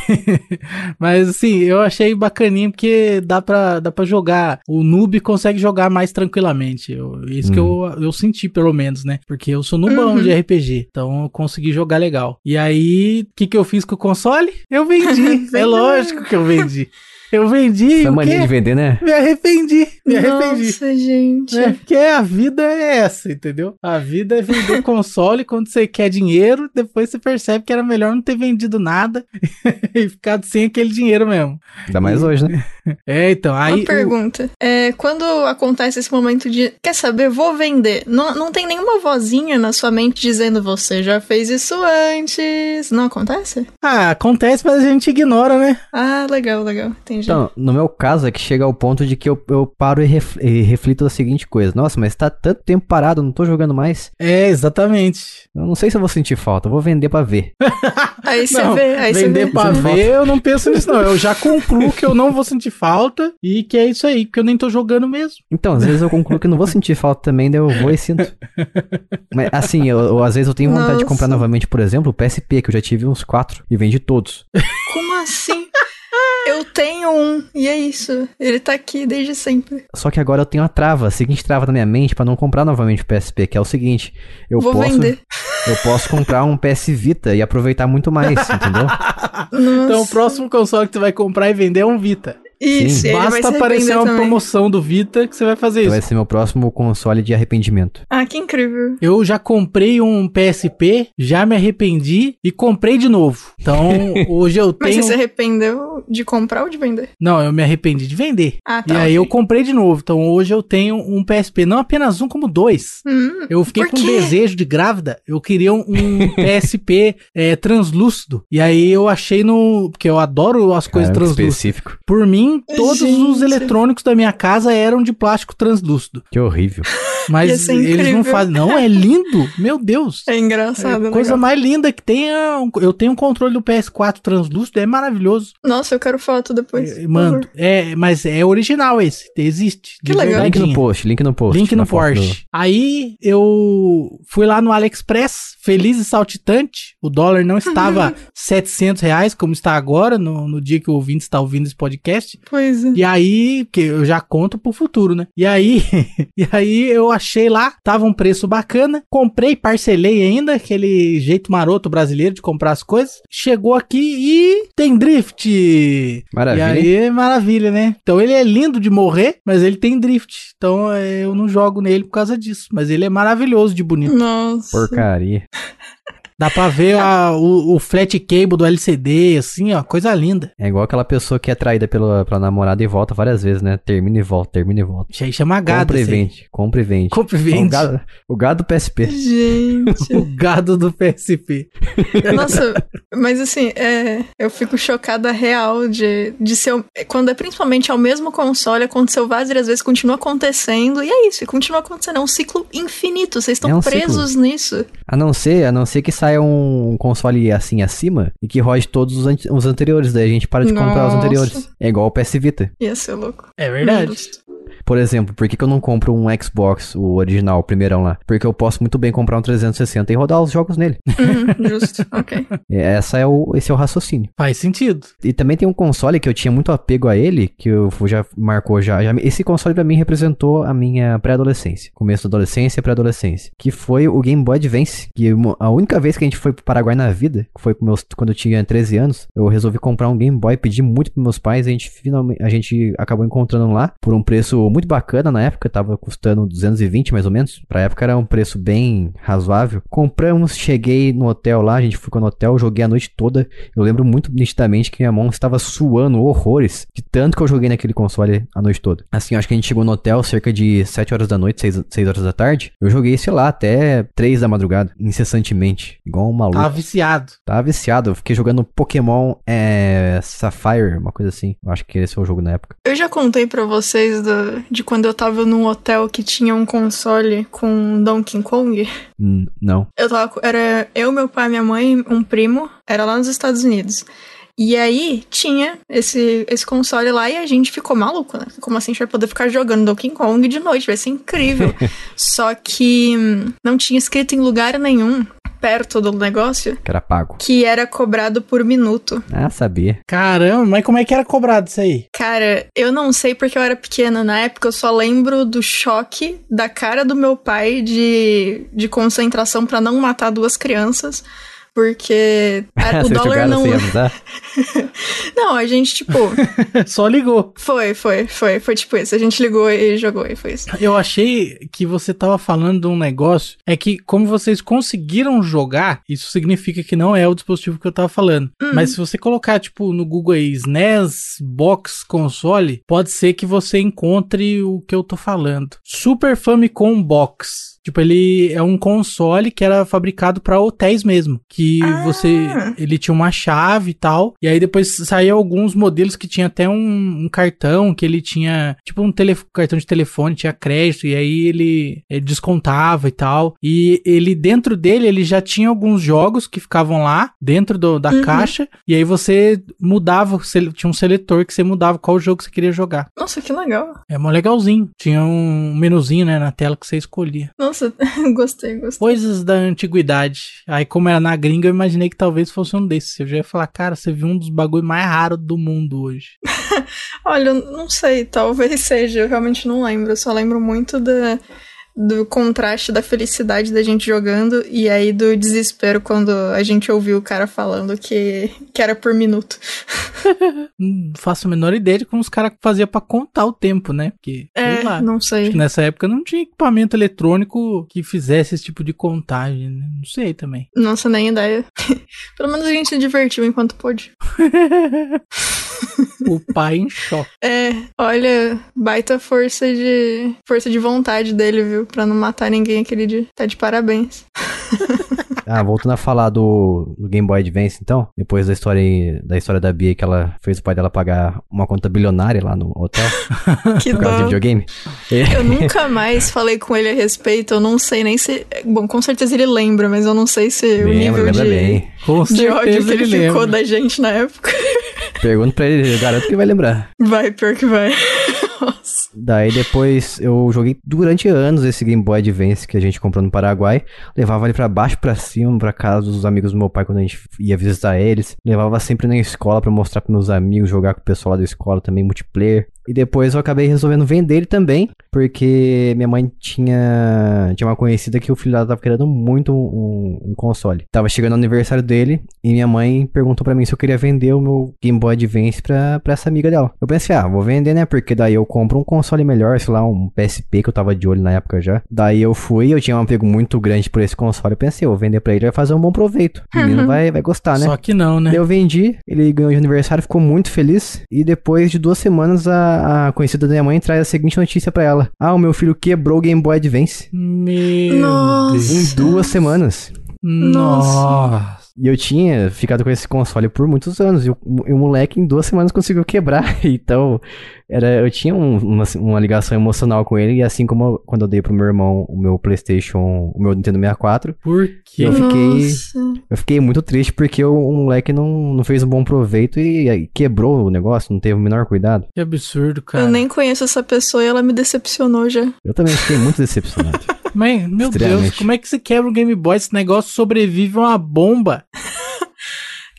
Mas assim, eu achei bacaninho porque dá pra, dá pra jogar. O noob consegue jogar mais tranquilamente. Eu- isso que eu, eu senti, pelo menos, né? Porque eu sou noobão Uhum. de RPG. Então eu consegui jogar legal. E aí, o que, que eu fiz com o console? Eu vendi. é lógico que eu vendi. Eu vendi. O mania de vender, né? Me arrependi. Me arrependi. nossa, gente. É, porque a vida é essa, entendeu? A vida é vender console quando você quer dinheiro, depois você percebe que era melhor não ter vendido nada e ficado sem aquele dinheiro mesmo. Ainda mais hoje, né? É, então, aí. Uma o- pergunta. É, quando acontece esse momento de, quer saber, vou vender, não, não tem nenhuma vozinha na sua mente dizendo você já fez isso antes? Não acontece? Ah, acontece, mas a gente ignora, né? Ah, legal, legal. Entendi. Então, no meu caso é que chega ao ponto de que eu, eu paro e, ref, e reflito a seguinte coisa. Nossa, mas tá tanto tempo parado, não tô jogando mais. É, exatamente. Eu não sei se eu vou sentir falta, eu vou vender pra ver. Aí você Não, vê, aí você Vender pra Você ver, eu não penso nisso, não. Eu já concluo que eu não vou sentir falta e que é isso aí, porque eu nem tô jogando mesmo. Então, às vezes eu concluo que não vou sentir falta também, daí eu vou e sinto. Mas assim, eu, eu- às vezes eu tenho vontade de comprar Nossa. novamente, por exemplo, o PSP, que eu já tive uns quatro e vendi todos. Como assim? Eu tenho um, e é isso. Ele tá aqui desde sempre. Só que agora eu tenho a trava, a seguinte trava na minha mente pra não comprar novamente o PSP, que é o seguinte, eu Vou posso vender. eu posso comprar um PS Vita e aproveitar muito mais, entendeu? Nossa. Então o próximo console que você vai comprar e vender é um Vita. Isso, Sim. Basta aparecer uma também. promoção do Vita que você vai fazer Então isso. vai ser meu próximo console de arrependimento. Ah, que incrível. Eu já comprei um PSP, já me arrependi e comprei de novo. Então, hoje eu Mas tenho. você se arrependeu de comprar ou de vender? Não, eu me arrependi de vender. Ah, E tá. aí ok. eu comprei de novo. Então hoje eu tenho um PSP, não apenas um, como dois. Hum, Eu fiquei com um desejo de grávida. Eu queria um, um PSP é, translúcido. E aí eu achei no. Porque eu adoro as coisas Caramba, translúcidas. específico. Por mim, todos os Gente. eletrônicos da minha casa eram de plástico translúcido. Que horrível. Mas eles não fazem. Não, é lindo. Meu Deus. é engraçado. É coisa legal. mais linda que tem. é Eu tenho um controle do PS4 translúcido, é maravilhoso. Nossa, eu quero foto depois. É, favor. é, mas é original esse. Existe. Que legal. Link no post, link no post. Link no foto Porsche. Aí eu fui lá no AliExpress, feliz e saltitante. O dólar não estava 700 reais, como está agora, no, no dia que o ouvinte está ouvindo esse podcast. Pois é. E aí, que eu já conto pro futuro, né? E aí, e aí eu achei lá, tava um preço bacana, comprei, parcelei ainda, aquele jeito maroto brasileiro de comprar as coisas. Chegou aqui e tem drift. Maravilha. E aí, maravilha, né? Então ele é lindo de morrer, mas ele tem drift. Então é, eu não jogo nele por causa disso. Mas ele é maravilhoso de bonito. Nossa. Porcaria. Dá pra ver a- o, o flat cable do LCD, assim, ó, coisa linda. É igual aquela pessoa que é traída pela, pela namorada e volta várias vezes, né? Termina e volta, termina e volta. Isso aí chama gado. compra e aí. vende, compra e vende. Compra e O vende. gado, o gado do PSP. Gente. O gado do PSP. Nossa, mas assim, é, eu fico chocada real de, de ser. o- Quando é principalmente ao mesmo console, aconteceu várias vezes, continua acontecendo, e é isso, continua acontecendo. É um ciclo infinito, vocês estão É um presos nisso. A não ser, a não ser que saia um console assim acima e que rode todos os, ante- os anteriores, daí a gente para de comprar os Nossa. anteriores. É igual o PS Vita. Ia ser louco. É verdade. Justo. Por exemplo, por que, que eu não compro um Xbox, o original, o primeirão lá? Porque eu posso muito bem comprar um 360 e rodar os jogos nele. Uhum, justo, ok. E Essa é o, esse é o raciocínio. Faz sentido. E também tem um console que eu tinha muito apego a ele, que eu já marcou já. já- esse console pra mim representou a minha pré-adolescência. Começo da adolescência e pré-adolescência. Que foi o Game Boy Advance. Que a única vez que a gente foi pro Paraguai na vida, que foi meus, quando eu tinha 13 anos, eu resolvi comprar um Game Boy, pedi muito pros meus pais, a gente finalmente, a gente acabou encontrando lá por um preço muito bacana na época, tava custando 220 mais ou menos. Pra época era um preço bem razoável. Compramos, cheguei no hotel lá, a gente ficou no hotel, joguei a noite toda. Eu lembro muito nitidamente que minha mão estava suando horrores de tanto que eu joguei naquele console a noite toda. Assim, acho que a gente chegou no hotel cerca de 7 horas da noite, 6, 6 horas da tarde. Eu joguei, sei lá, até 3 da madrugada, incessantemente, igual um maluco. Tava viciado. Tava viciado, eu fiquei jogando Pokémon é, Sapphire, uma coisa assim. Eu acho que esse é o jogo na época. Eu já contei pra vocês do- de quando eu tava num hotel que tinha um console com Donkey Kong. Hum, não. Eu tava. Era eu, meu pai, minha mãe, um primo. Era lá nos Estados Unidos. E aí tinha esse, esse console lá e a gente ficou maluco, né? Como assim a gente vai poder ficar jogando Donkey Kong de noite? Vai ser incrível. Só que hum, não tinha escrito em lugar nenhum perto do negócio Que era pago. que era cobrado por minuto. Ah, sabia. Caramba, mas como é que era cobrado isso aí? Cara, eu não sei porque eu era pequena na época, eu só lembro do choque da cara do meu pai de, de concentração pra não matar duas crianças. Porque a- o Vocês dólar jogaram não. Não, a gente, tipo. Só ligou. Foi, foi, foi. Foi tipo isso. A gente ligou e jogou e foi isso. Eu achei que você tava falando de um negócio. É que, como vocês conseguiram jogar, isso significa que não é o dispositivo que eu tava falando. Hum. Mas se você colocar, tipo, no Google aí, SNES Box Console, pode ser que você encontre o que eu tô falando. Super Famicom Box. Tipo, ele é um console que era fabricado pra hotéis mesmo. Que Ah. você. Ele tinha uma chave e tal. E aí depois saíam alguns modelos que tinha até um, um cartão que ele tinha. Tipo, um tele, cartão de telefone, tinha crédito. E aí ele, ele descontava e tal. E ele, dentro dele, ele já tinha alguns jogos que ficavam lá, dentro do- da Uhum. caixa. E aí você mudava, tinha um seletor que você mudava qual jogo você queria jogar. Nossa, que legal. É mó legalzinho. Tinha um menuzinho, né, na tela que você escolhia. Nossa, gostei, gostei. Coisas da antiguidade. Aí, como era na gringa, eu imaginei que talvez fosse um desses. Eu já ia falar, cara, você viu um dos bagulho mais raros do mundo hoje. Olha, eu não sei, talvez seja, eu realmente não lembro. Eu só lembro muito da, do contraste da felicidade da gente jogando e aí do desespero quando a gente ouviu o cara falando que, que era por minuto. Não faço a menor ideia de como os caras faziam pra contar o tempo, né? Porque, É, sei lá. não Acho sei. que nessa época não tinha equipamento eletrônico que fizesse esse tipo de contagem, né? Não sei também. Nossa, nem ideia. Pelo menos a gente se divertiu enquanto pôde. o pai em choque. É, olha, baita força de força de vontade dele, viu? Pra não matar ninguém aquele dia. Tá de parabéns. Ah, voltando a falar do, do Game Boy Advance, então, depois da história da história da Bia que ela fez o pai dela pagar uma conta bilionária lá no hotel Que por causa de videogame. Eu nunca mais falei com ele a respeito, eu não sei nem se. Bom, com certeza ele lembra, mas eu não sei se o Lembra, nível lembra de, bem. Com de ódio que ele, ele ficou lembra. da gente na época. Pergunta pra ele, eu garanto que vai lembrar. Vai, pior que vai. Nossa. Daí depois eu joguei durante anos esse Game Boy Advance que a gente comprou no Paraguai. Levava ele pra baixo, pra cima, pra casa dos amigos do meu pai quando a gente ia visitar eles. Levava sempre na escola pra mostrar pros meus amigos, jogar com o pessoal lá da escola também, multiplayer. E depois eu acabei resolvendo vender ele também, porque minha mãe tinha, tinha uma conhecida que o filho dela tava querendo muito um, um console. Tava chegando o aniversário dele e minha mãe perguntou pra mim se eu queria vender o meu Game Boy Advance pra, pra essa amiga dela. Eu pensei, ah, vou vender, né? Porque daí eu compro um console melhor, sei lá, um PSP que eu tava de olho na época já. Daí eu fui, eu tinha um apego muito grande por esse console. Eu pensei, eu vou vender pra ele, vai fazer um bom proveito. O menino Uhum. vai, vai gostar, né? Só que não, né? Daí eu vendi, ele ganhou de aniversário, ficou muito feliz. E depois de duas semanas, a, a conhecida da minha mãe traz a seguinte notícia pra ela: Ah, o meu filho quebrou o Game Boy Advance. Meu Nossa. Em duas semanas. Nossa. E eu tinha ficado com esse console por muitos anos. E o, e o moleque em duas semanas conseguiu quebrar. Então, era, eu tinha um- uma, uma ligação emocional com ele. E assim como eu- quando eu dei pro meu irmão o meu PlayStation, o meu Nintendo 64, Por quê? Eu fiquei- Nossa. eu fiquei muito triste porque o, o moleque não, não fez um bom proveito e, aí quebrou o negócio, não teve o menor cuidado. Que absurdo, cara. Eu nem conheço essa pessoa e ela me decepcionou já. Eu também fiquei muito decepcionado. Meu Deus, como é que você quebra um Game Boy? Esse negócio sobrevive a uma bomba.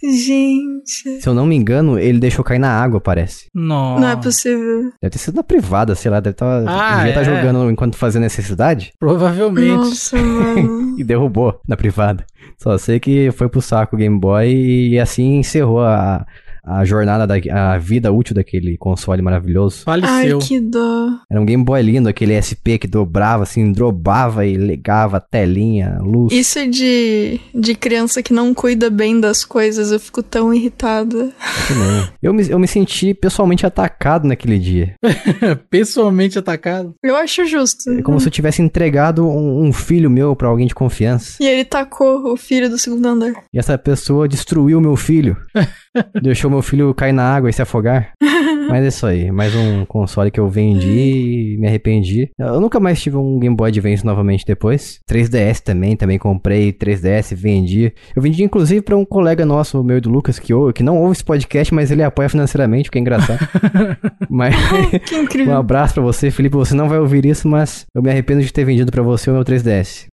Gente. Se eu não me engano, ele deixou cair na água, parece. Nossa. Não é possível. Deve ter sido na privada, sei lá, deve estar Ah, devia tá é. jogando enquanto fazia necessidade Provavelmente. Nossa, mano. e derrubou na privada. Só sei que foi pro saco o Game Boy e assim encerrou a, a jornada, da, a vida útil daquele console maravilhoso. Ai, Faleceu. que dó. Era um Game Boy lindo, aquele SP que dobrava, assim, drobava e ligava a telinha, luz. Isso de, de criança que não cuida bem das coisas, eu fico tão irritada. também. Eu me, eu me senti pessoalmente atacado naquele dia. Pessoalmente atacado. Eu acho justo. É como se eu tivesse entregado um, um filho meu pra alguém de confiança. E ele tacou o filho do segundo andar. E essa pessoa destruiu meu filho. Deixou meu filho cair na água e se afogar. Mas é isso aí. Mais um console que eu vendi e me arrependi. Eu nunca mais tive um Game Boy Advance novamente depois. 3DS também, também comprei 3DS, vendi. Eu vendi inclusive pra um colega nosso, meu e do Lucas, que, ou- que não ouve esse podcast, mas ele apoia financeiramente, o que é engraçado. mas Que um incrível. abraço pra você, Felipe. Você não vai ouvir isso, mas eu me arrependo de ter vendido pra você o meu 3DS.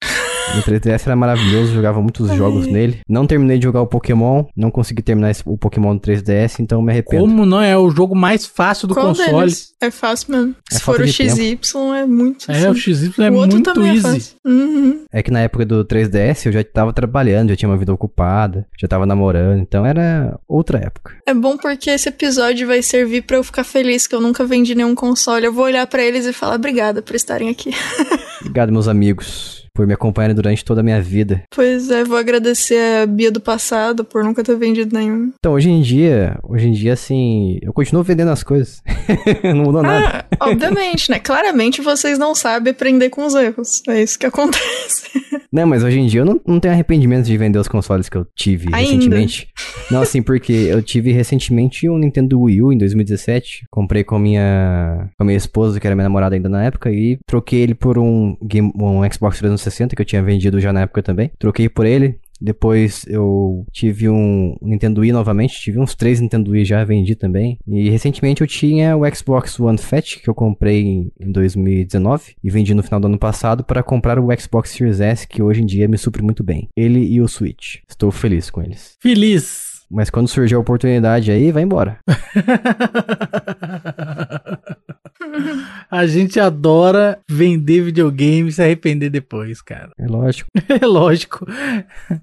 Meu 3DS era maravilhoso, jogava muitos jogos nele. Não terminei de jogar o Pokémon, não consegui terminar esse- o Pokémon no 3DS, então me arrependo. Como não é o jogo mais fácil do Qual console? deles? É fácil mesmo. É Se for o tempo. XY, é muito É, o XY é o outro muito também é easy. fácil. Uhum. É que na época do 3DS eu já tava trabalhando, já tinha uma vida ocupada, já tava namorando, então era outra época. É bom porque esse episódio vai servir pra eu ficar feliz que eu nunca vendi nenhum console. Eu vou olhar pra eles e falar obrigada por estarem aqui. Obrigado, meus amigos. Por me acompanharem durante toda a minha vida. Pois é, vou agradecer a Bia do passado por nunca ter vendido nenhum. Então, hoje em dia, hoje em dia, assim, eu continuo vendendo as coisas. não mudou nada. Ah, obviamente, né? Claramente vocês não sabem aprender com os erros. É isso que acontece. Não, mas hoje em dia eu não, não tenho arrependimento de vender os consoles que eu tive Ainda? recentemente. Não, assim, porque eu tive recentemente um Nintendo Wii U em 2017. Comprei com a minha, com a minha esposa, que era minha namorada ainda na época, e troquei ele por um, game, um Xbox 360 que eu tinha vendido já na época também. Troquei por ele, depois eu tive um Nintendo Wii novamente, tive uns três Nintendo Wii já vendi também. E recentemente eu tinha o Xbox One Fat que eu comprei em 2019 e vendi no final do ano passado para comprar o Xbox Series S que hoje em dia me supre muito bem. Ele e o Switch. Estou feliz com eles. Feliz. Mas quando surgir a oportunidade aí, vai embora. A gente adora vender videogame e se arrepender depois, cara. É lógico. É lógico.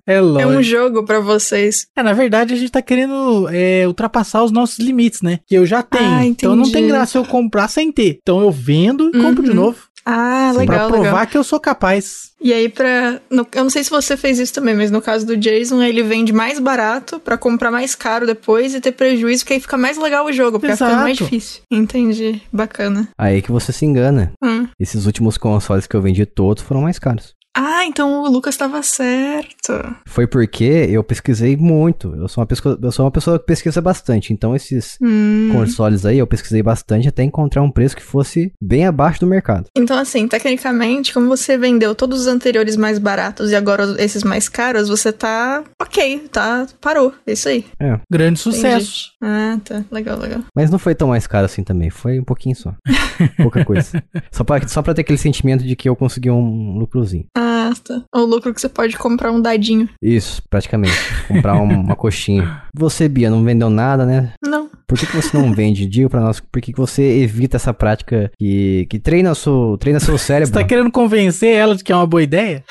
É É lógico. um jogo pra vocês. É, na verdade, a gente tá querendo é, ultrapassar os nossos limites, né? Que eu já tenho. Ah, então não tem graça eu comprar sem ter. Então eu vendo e compro de Uhum. novo. Ah, Sim. pra legal, provar legal. que eu sou capaz. E aí, pra. no- eu não sei se você fez isso também, mas no caso do Jason, ele vende mais barato pra comprar mais caro depois e ter prejuízo, porque aí fica mais legal o jogo, porque ficando mais difícil. Entendi. Bacana. Aí que você se engana. Hum. Esses últimos consoles que eu vendi todos foram mais caros. Ah, então o Lucas tava certo. Foi porque eu pesquisei muito. Eu sou uma pessoa, eu sou uma pessoa que pesquisa bastante. Então esses Hum. consoles aí eu pesquisei bastante até encontrar um preço que fosse bem abaixo do mercado. Então, assim, tecnicamente, como você vendeu todos os anteriores mais baratos e agora esses mais caros, você tá ok, tá? Parou. É isso aí. Grande sucesso. Ah, tá. Legal, legal. Mas não foi tão mais caro assim também. Foi um pouquinho só. Pouca coisa. Só pra, só pra ter aquele sentimento de que eu consegui um lucrozinho. Ah, tá. O lucro que você pode comprar um dadinho. Isso, praticamente. Comprar um- uma coxinha. Você, Bia, não vendeu nada, né? Não. Por que, que você não vende? Diga pra nós, por que, que você evita essa prática que, que treina, o seu, treina seu Você cérebro? tá querendo convencer ela de que é uma boa ideia?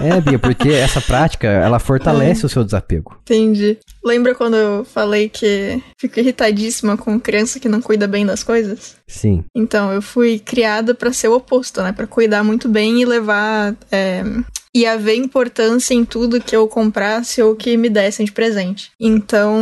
É, Bia, porque essa prática, ela fortalece o seu desapego. Entendi. Lembra quando eu falei que fico irritadíssima com criança que não cuida bem das coisas? Sim. Então, eu fui criada pra ser o oposto, né? Pra cuidar muito bem e levar. é, E haver importância em tudo que eu comprasse ou que me dessem de presente. Então,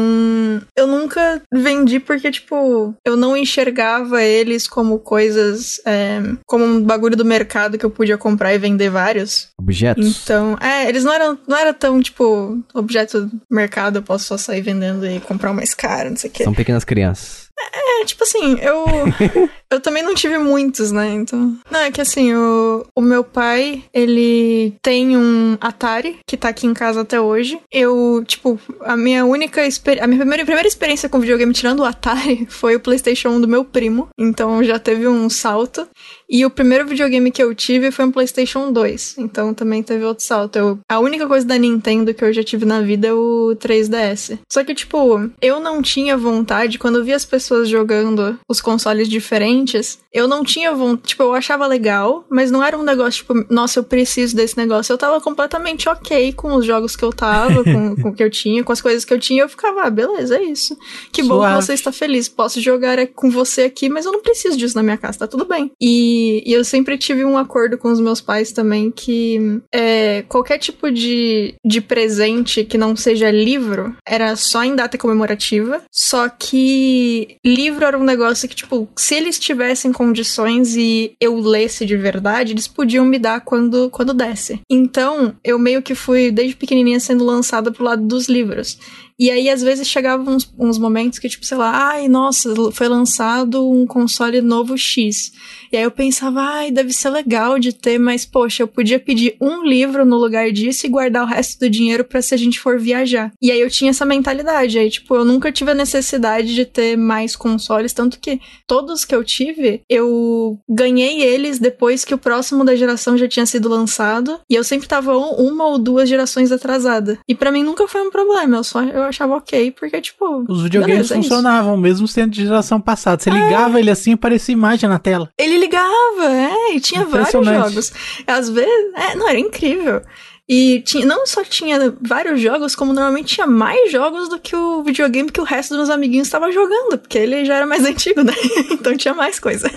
eu nunca vendi porque, tipo, eu não enxergava eles como coisas. é, como um bagulho do mercado que eu podia comprar e vender vários. Objetos. Então, é, eles não eram, não era tão, tipo, objeto do mercado, eu posso só sair vendendo e comprar mais caro, não sei o quê. São pequenas crianças. É, tipo assim, eu. eu também não tive muitos, né? Então. Não, é que assim, o, o meu pai, ele tem um Atari que tá aqui em casa até hoje. Eu, tipo, a minha única experiência. A minha primeira, primeira experiência com videogame tirando o Atari foi o PlayStation 1 do meu primo. Então já teve um salto. E o primeiro videogame que eu tive foi um PlayStation 2. Então também teve outro salto. Eu- a única coisa da Nintendo que eu já tive na vida é o 3DS. Só que, tipo, eu não tinha vontade, quando eu via as pessoas jogando os consoles diferentes, eu não tinha vontade. Tipo, eu achava legal, mas não era um negócio, tipo, nossa, eu preciso desse negócio. Eu tava completamente ok com os jogos que eu tava, com, com o que eu tinha, com as coisas que eu tinha. Eu ficava, ah, beleza, é isso. Que bom que Suave. você está feliz. Posso jogar é, com você aqui, mas eu não preciso disso na minha casa, tá tudo bem. E, e eu sempre tive um acordo com os meus pais também que é, qualquer tipo de, de presente que não seja livro era só em data comemorativa. Só que livro era um negócio que, tipo, se eles tivessem condições e eu lesse de verdade, eles podiam me dar quando, quando desse. Então, eu meio que fui, desde pequenininha, sendo lançada pro lado dos livros. E aí, às vezes, chegavam uns, uns momentos que, tipo, sei lá, ai, nossa, foi lançado um console novo X. E aí eu pensava, ai, deve ser legal de ter, mas, poxa, eu podia pedir um livro no lugar disso e guardar o resto do dinheiro pra se a gente for viajar. E aí eu tinha essa mentalidade. Aí, tipo, eu nunca tive a necessidade de ter mais consoles, tanto que todos que eu tive, eu ganhei eles depois que o próximo da geração já tinha sido lançado. E eu sempre tava um- uma ou duas gerações atrasada. E pra mim nunca foi um problema. Eu só eu achava ok, porque, tipo. Os videogames beleza, é isso. funcionavam, mesmo sendo de geração passada. Você ligava ele assim e aparecia imagem na tela. Ele ligava, é, e tinha vários jogos. Às vezes, é, não, era incrível. E tinha, não só tinha vários jogos, como normalmente tinha mais jogos do que o videogame que o resto dos meus amiguinhos estava jogando, porque ele já era mais antigo, né? então tinha mais coisa.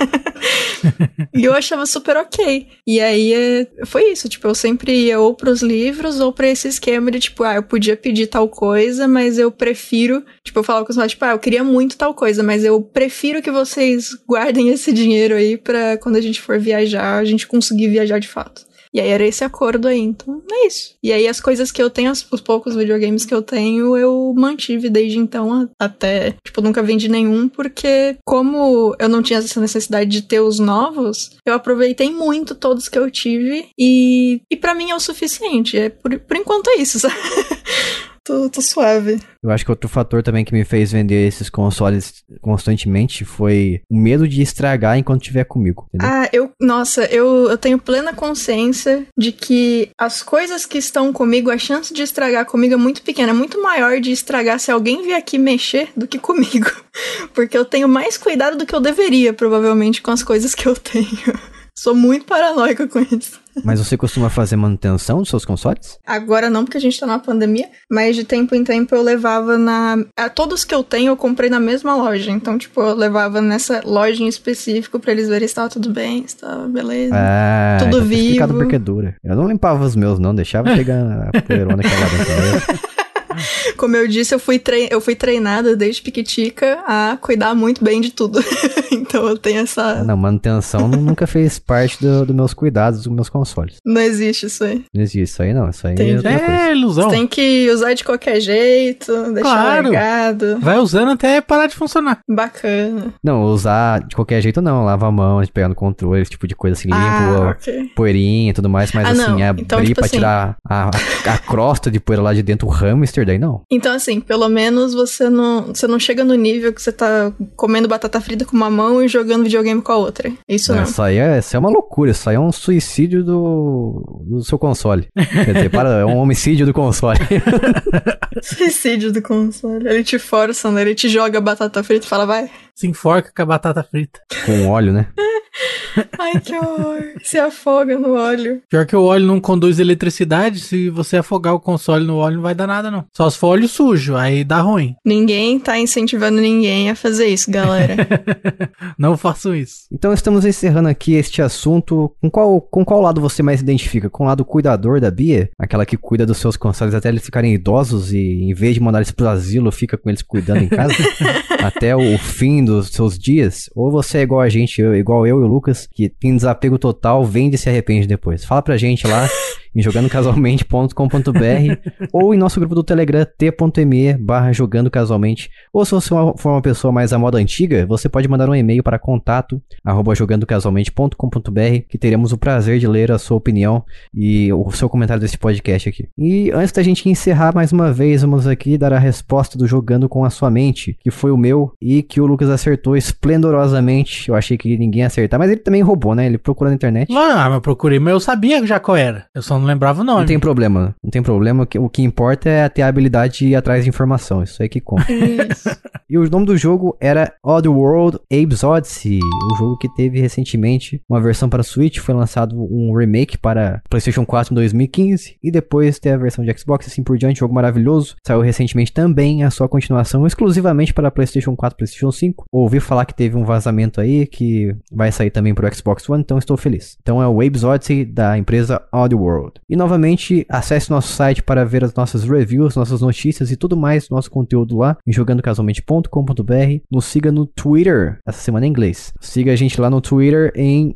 e eu achava super ok. E aí é, foi isso, tipo, eu sempre ia ou pros livros ou pra esse esquema de, tipo, ah, eu podia pedir tal coisa, mas eu prefiro. Tipo, eu falava com os meus, tipo, ah, eu queria muito tal coisa, mas eu prefiro que vocês guardem esse dinheiro aí pra quando a gente for viajar, a gente conseguir viajar de fato. E aí era esse acordo aí, então é isso. E aí as coisas que eu tenho, os, os poucos videogames que eu tenho, eu mantive desde então até, tipo, nunca vendi nenhum, porque como eu não tinha essa necessidade de ter os novos, eu aproveitei muito todos que eu tive e, e para mim é o suficiente. É, por, por enquanto é isso, sabe? tô, tô suave. Eu acho que outro fator também que me fez vender esses consoles constantemente foi o medo de estragar enquanto estiver comigo. Entendeu? Ah, eu. Nossa, eu, eu tenho plena consciência de que as coisas que estão comigo, a chance de estragar comigo é muito pequena. É muito maior de estragar se alguém vier aqui mexer do que comigo. Porque eu tenho mais cuidado do que eu deveria, provavelmente, com as coisas que eu tenho. Sou muito paranoica com isso. Mas você costuma fazer manutenção dos seus consoles? Agora não, porque a gente tá na pandemia, mas de tempo em tempo eu levava na. Todos que eu tenho eu comprei na mesma loja. Então, tipo, eu levava nessa loja em específico pra eles verem se tava tudo bem, se tava beleza. Ah, tudo então tá vivo. porque dura. Eu não limpava os meus, não, deixava pegar a poeirona que lá dentro. Como eu disse, eu fui, trein... eu fui treinada desde piquitica a cuidar muito bem de tudo. então eu tenho essa. Ah, não, manutenção nunca fez parte dos do meus cuidados dos meus consoles. Não existe isso aí. Não existe isso aí, não. Isso aí tem... é, é ilusão. Você tem que usar de qualquer jeito, deixar claro. largado. Vai usando até parar de funcionar. Bacana. Não, usar de qualquer jeito não. Lava a mão, pegar no controle, esse tipo de coisa assim, limpo, ah, okay. poeirinha e tudo mais. Mas ah, assim, não. abrir então, tipo pra assim... tirar a, a, a crosta de poeira lá de dentro, o hamster, não. Então, assim, pelo menos você não, você não chega no nível que você tá comendo batata frita com uma mão e jogando videogame com a outra. Isso não. Isso aí é, isso é uma loucura, isso aí é um suicídio do, do seu console. Quer dizer, para, é um homicídio do console. suicídio do console. Ele te força, né? Ele te joga batata frita e fala, vai. Se enforca com a batata frita. Com óleo, né? Ai, que horror. Se afoga no óleo. Pior que o óleo não conduz eletricidade, se você afogar o console no óleo não vai dar nada não. Só se for óleo sujo, aí dá ruim. Ninguém tá incentivando ninguém a fazer isso, galera. não façam isso. Então estamos encerrando aqui este assunto. Com qual, com qual lado você mais se identifica? Com o lado cuidador da Bia? Aquela que cuida dos seus consoles até eles ficarem idosos e em vez de mandar eles pro asilo, fica com eles cuidando em casa? até o fim dos seus dias? Ou você é igual a gente, igual eu e o Lucas, que tem desapego total, vende e se arrepende depois? Fala pra gente lá em jogandocasualmente.com.br ou em nosso grupo do Telegram t.me barra jogando casualmente. Ou se você for uma pessoa mais à moda antiga, você pode mandar um e-mail para contato arroba jogandocasualmente.com.br que teremos o prazer de ler a sua opinião e o seu comentário desse podcast aqui. E antes da gente encerrar mais uma vez, vamos aqui dar a resposta do Jogando com a Sua Mente, que foi o meu e que o Lucas acertou esplendorosamente. Eu achei que ninguém ia acertar, mas ele também roubou, né? Ele procurou na internet. Ah, mas eu procurei, mas eu sabia já qual era. Eu só não lembrava o nome. Não tem problema, não tem problema. O que importa é ter a habilidade de ir atrás de informação. Isso aí que conta. e o nome do jogo era Oddworld Abe's Odyssey, o jogo que teve recentemente uma versão para Switch, foi lançado um remake para PlayStation 4 em 2015 e depois teve a versão de Xbox assim por diante, jogo maravilhoso. Saiu recentemente também a sua continuação exclusivamente para PlayStation 4, PlayStation 5. Ouvi falar que teve um vazamento aí que vai sair também para o Xbox One, então estou feliz. Então é o Abe's Odyssey da empresa Oddworld. E novamente, acesse nosso site para ver as nossas reviews, nossas notícias e tudo mais, nosso conteúdo lá em jogandocasualmente.com.br. Nos siga no Twitter, essa semana em inglês. Siga a gente lá no Twitter em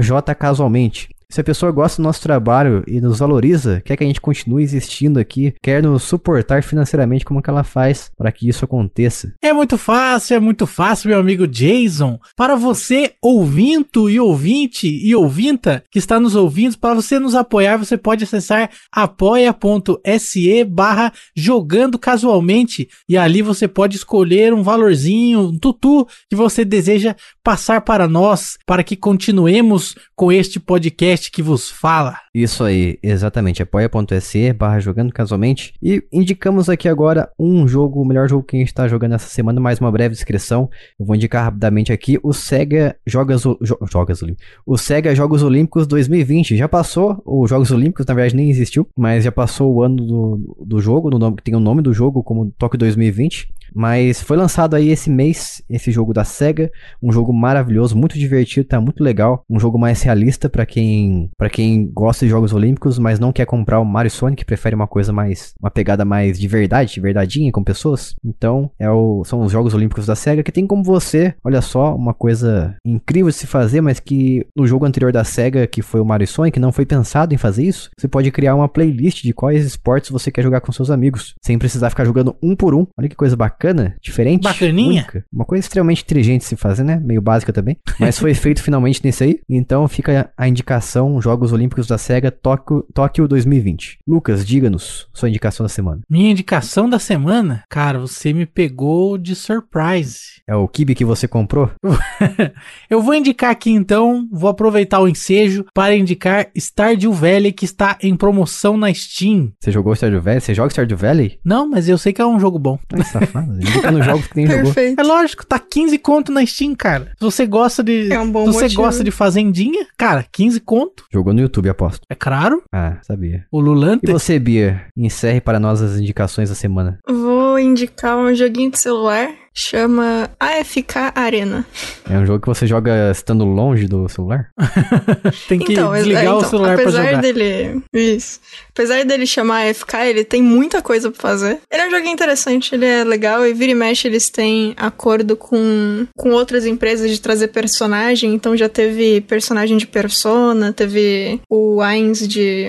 jcasualmente. Se a pessoa gosta do nosso trabalho e nos valoriza, quer que a gente continue existindo aqui, quer nos suportar financeiramente, como que ela faz para que isso aconteça? É muito fácil, é muito fácil, meu amigo Jason. Para você, ouvinto e ouvinte e ouvinta que está nos ouvindo, para você nos apoiar, você pode acessar apoia.se barra jogando casualmente e ali você pode escolher um valorzinho, um tutu que você deseja passar para nós, para que continuemos com este podcast que vos fala. Isso aí, exatamente. apoia.se barra jogando casualmente. E indicamos aqui agora um jogo, o melhor jogo que a gente tá jogando essa semana, mais uma breve descrição. Eu vou indicar rapidamente aqui o Sega Jogas, jo, Jogas O Sega Jogos Olímpicos 2020. Já passou, os Jogos Olímpicos na verdade nem existiu, mas já passou o ano do, do jogo, no nome, que tem o nome do jogo como Tóquio 2020. Mas foi lançado aí esse mês, esse jogo da SEGA, um jogo maravilhoso, muito divertido, tá muito legal, um jogo mais realista para quem para quem gosta de jogos olímpicos, mas não quer comprar o Mario Sonic, prefere uma coisa mais uma pegada mais de verdade, verdadeinha com pessoas. Então, é o, são os jogos olímpicos da SEGA que tem como você, olha só, uma coisa incrível de se fazer, mas que no jogo anterior da SEGA, que foi o Mario Sonic, não foi pensado em fazer isso. Você pode criar uma playlist de quais esportes você quer jogar com seus amigos, sem precisar ficar jogando um por um. Olha que coisa bacana bacana, diferente. Bacaninha. Única. Uma coisa extremamente inteligente de se fazer, né? Meio básica também. Mas foi feito finalmente nesse aí. Então fica a indicação: Jogos Olímpicos da SEGA Tóquio, Tóquio 2020. Lucas, diga-nos sua indicação da semana. Minha indicação da semana? Cara, você me pegou de surprise. É o Kibe que você comprou? Eu vou indicar aqui então, vou aproveitar o ensejo para indicar Stardew Valley que está em promoção na Steam. Você jogou Stardew Valley? Você joga Stardew Valley? Não, mas eu sei que é um jogo bom. Ai, safado. Indica nos jogos que nem jogou. Perfeito. É lógico, tá 15 conto na Steam, cara. Se você gosta de. É um bom se você motivo. gosta de fazendinha, cara, 15 conto. Jogou no YouTube, aposto. É claro. Ah, sabia. O Lulante. E você, Bia? Encerre para nós as indicações da semana. Vou indicar um joguinho de celular, chama AFK Arena. É um jogo que você joga estando longe do celular? Tem que Então, é- desligar é, o então, celular pra apesar jogar. dele. Isso. Apesar dele chamar AFK, ele tem muita coisa pra fazer. Ele é um joguinho interessante, ele é legal e vira e mexe eles têm acordo com, com outras empresas de trazer personagem. Então já teve personagem de Persona, teve o Ainz de.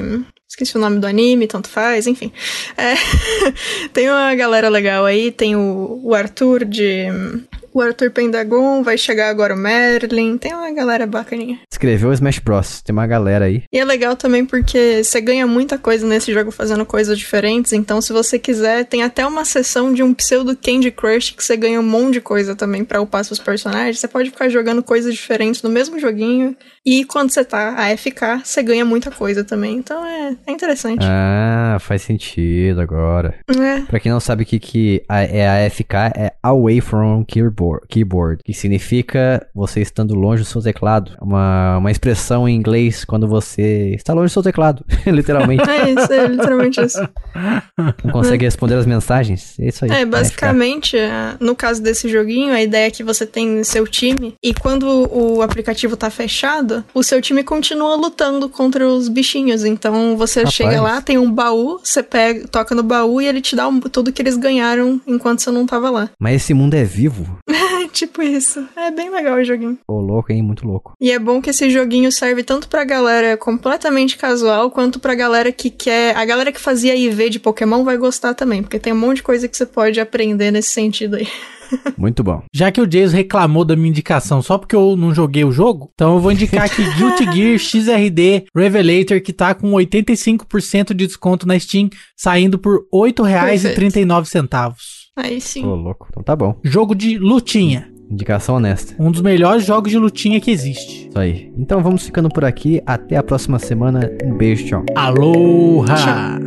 Esqueci o nome do anime, tanto faz, enfim. É, tem uma galera legal aí, tem o, o Arthur de. O Arthur Pendagon, vai chegar agora o Merlin, tem uma galera bacaninha. Escreveu Smash Bros. Tem uma galera aí. E é legal também porque você ganha muita coisa nesse jogo fazendo coisas diferentes. Então, se você quiser, tem até uma sessão de um pseudo Candy Crush que você ganha um monte de coisa também pra upar seus personagens. Você pode ficar jogando coisas diferentes no mesmo joguinho. E quando você tá AFK, você ganha muita coisa também. Então é, é interessante. Ah, faz sentido agora. É. Pra quem não sabe o que, que é AFK, é Away from Keyboard, keyboard que significa você estando longe do seu teclado. Uma, uma expressão em inglês quando você está longe do seu teclado, literalmente. É isso, é literalmente isso. Não consegue responder as mensagens. É isso aí. É, AFK. basicamente, é, no caso desse joguinho, a ideia é que você tem seu time e quando o aplicativo tá fechado, o seu time continua lutando contra os bichinhos. Então você Rapaz. chega lá, tem um baú, você pega, toca no baú e ele te dá um- tudo que eles ganharam enquanto você não tava lá. Mas esse mundo é vivo. É tipo isso. É bem legal o joguinho. Ô, louco, hein? Muito louco. E é bom que esse joguinho serve tanto pra galera completamente casual, quanto pra galera que quer. A galera que fazia IV de Pokémon vai gostar também, porque tem um monte de coisa que você pode aprender nesse sentido aí. Muito bom. Já que o Jason reclamou da minha indicação só porque eu não joguei o jogo, então eu vou indicar aqui Guilty Gear XRD Revelator, que tá com 85% de desconto na Steam, saindo por R$ 8,39. Aí sim. Ô, louco. Então tá bom. Jogo de lutinha. Indicação honesta. Um dos melhores jogos de lutinha que existe. Isso aí. Então vamos ficando por aqui. Até a próxima semana. Um beijo, tchau. Aloha!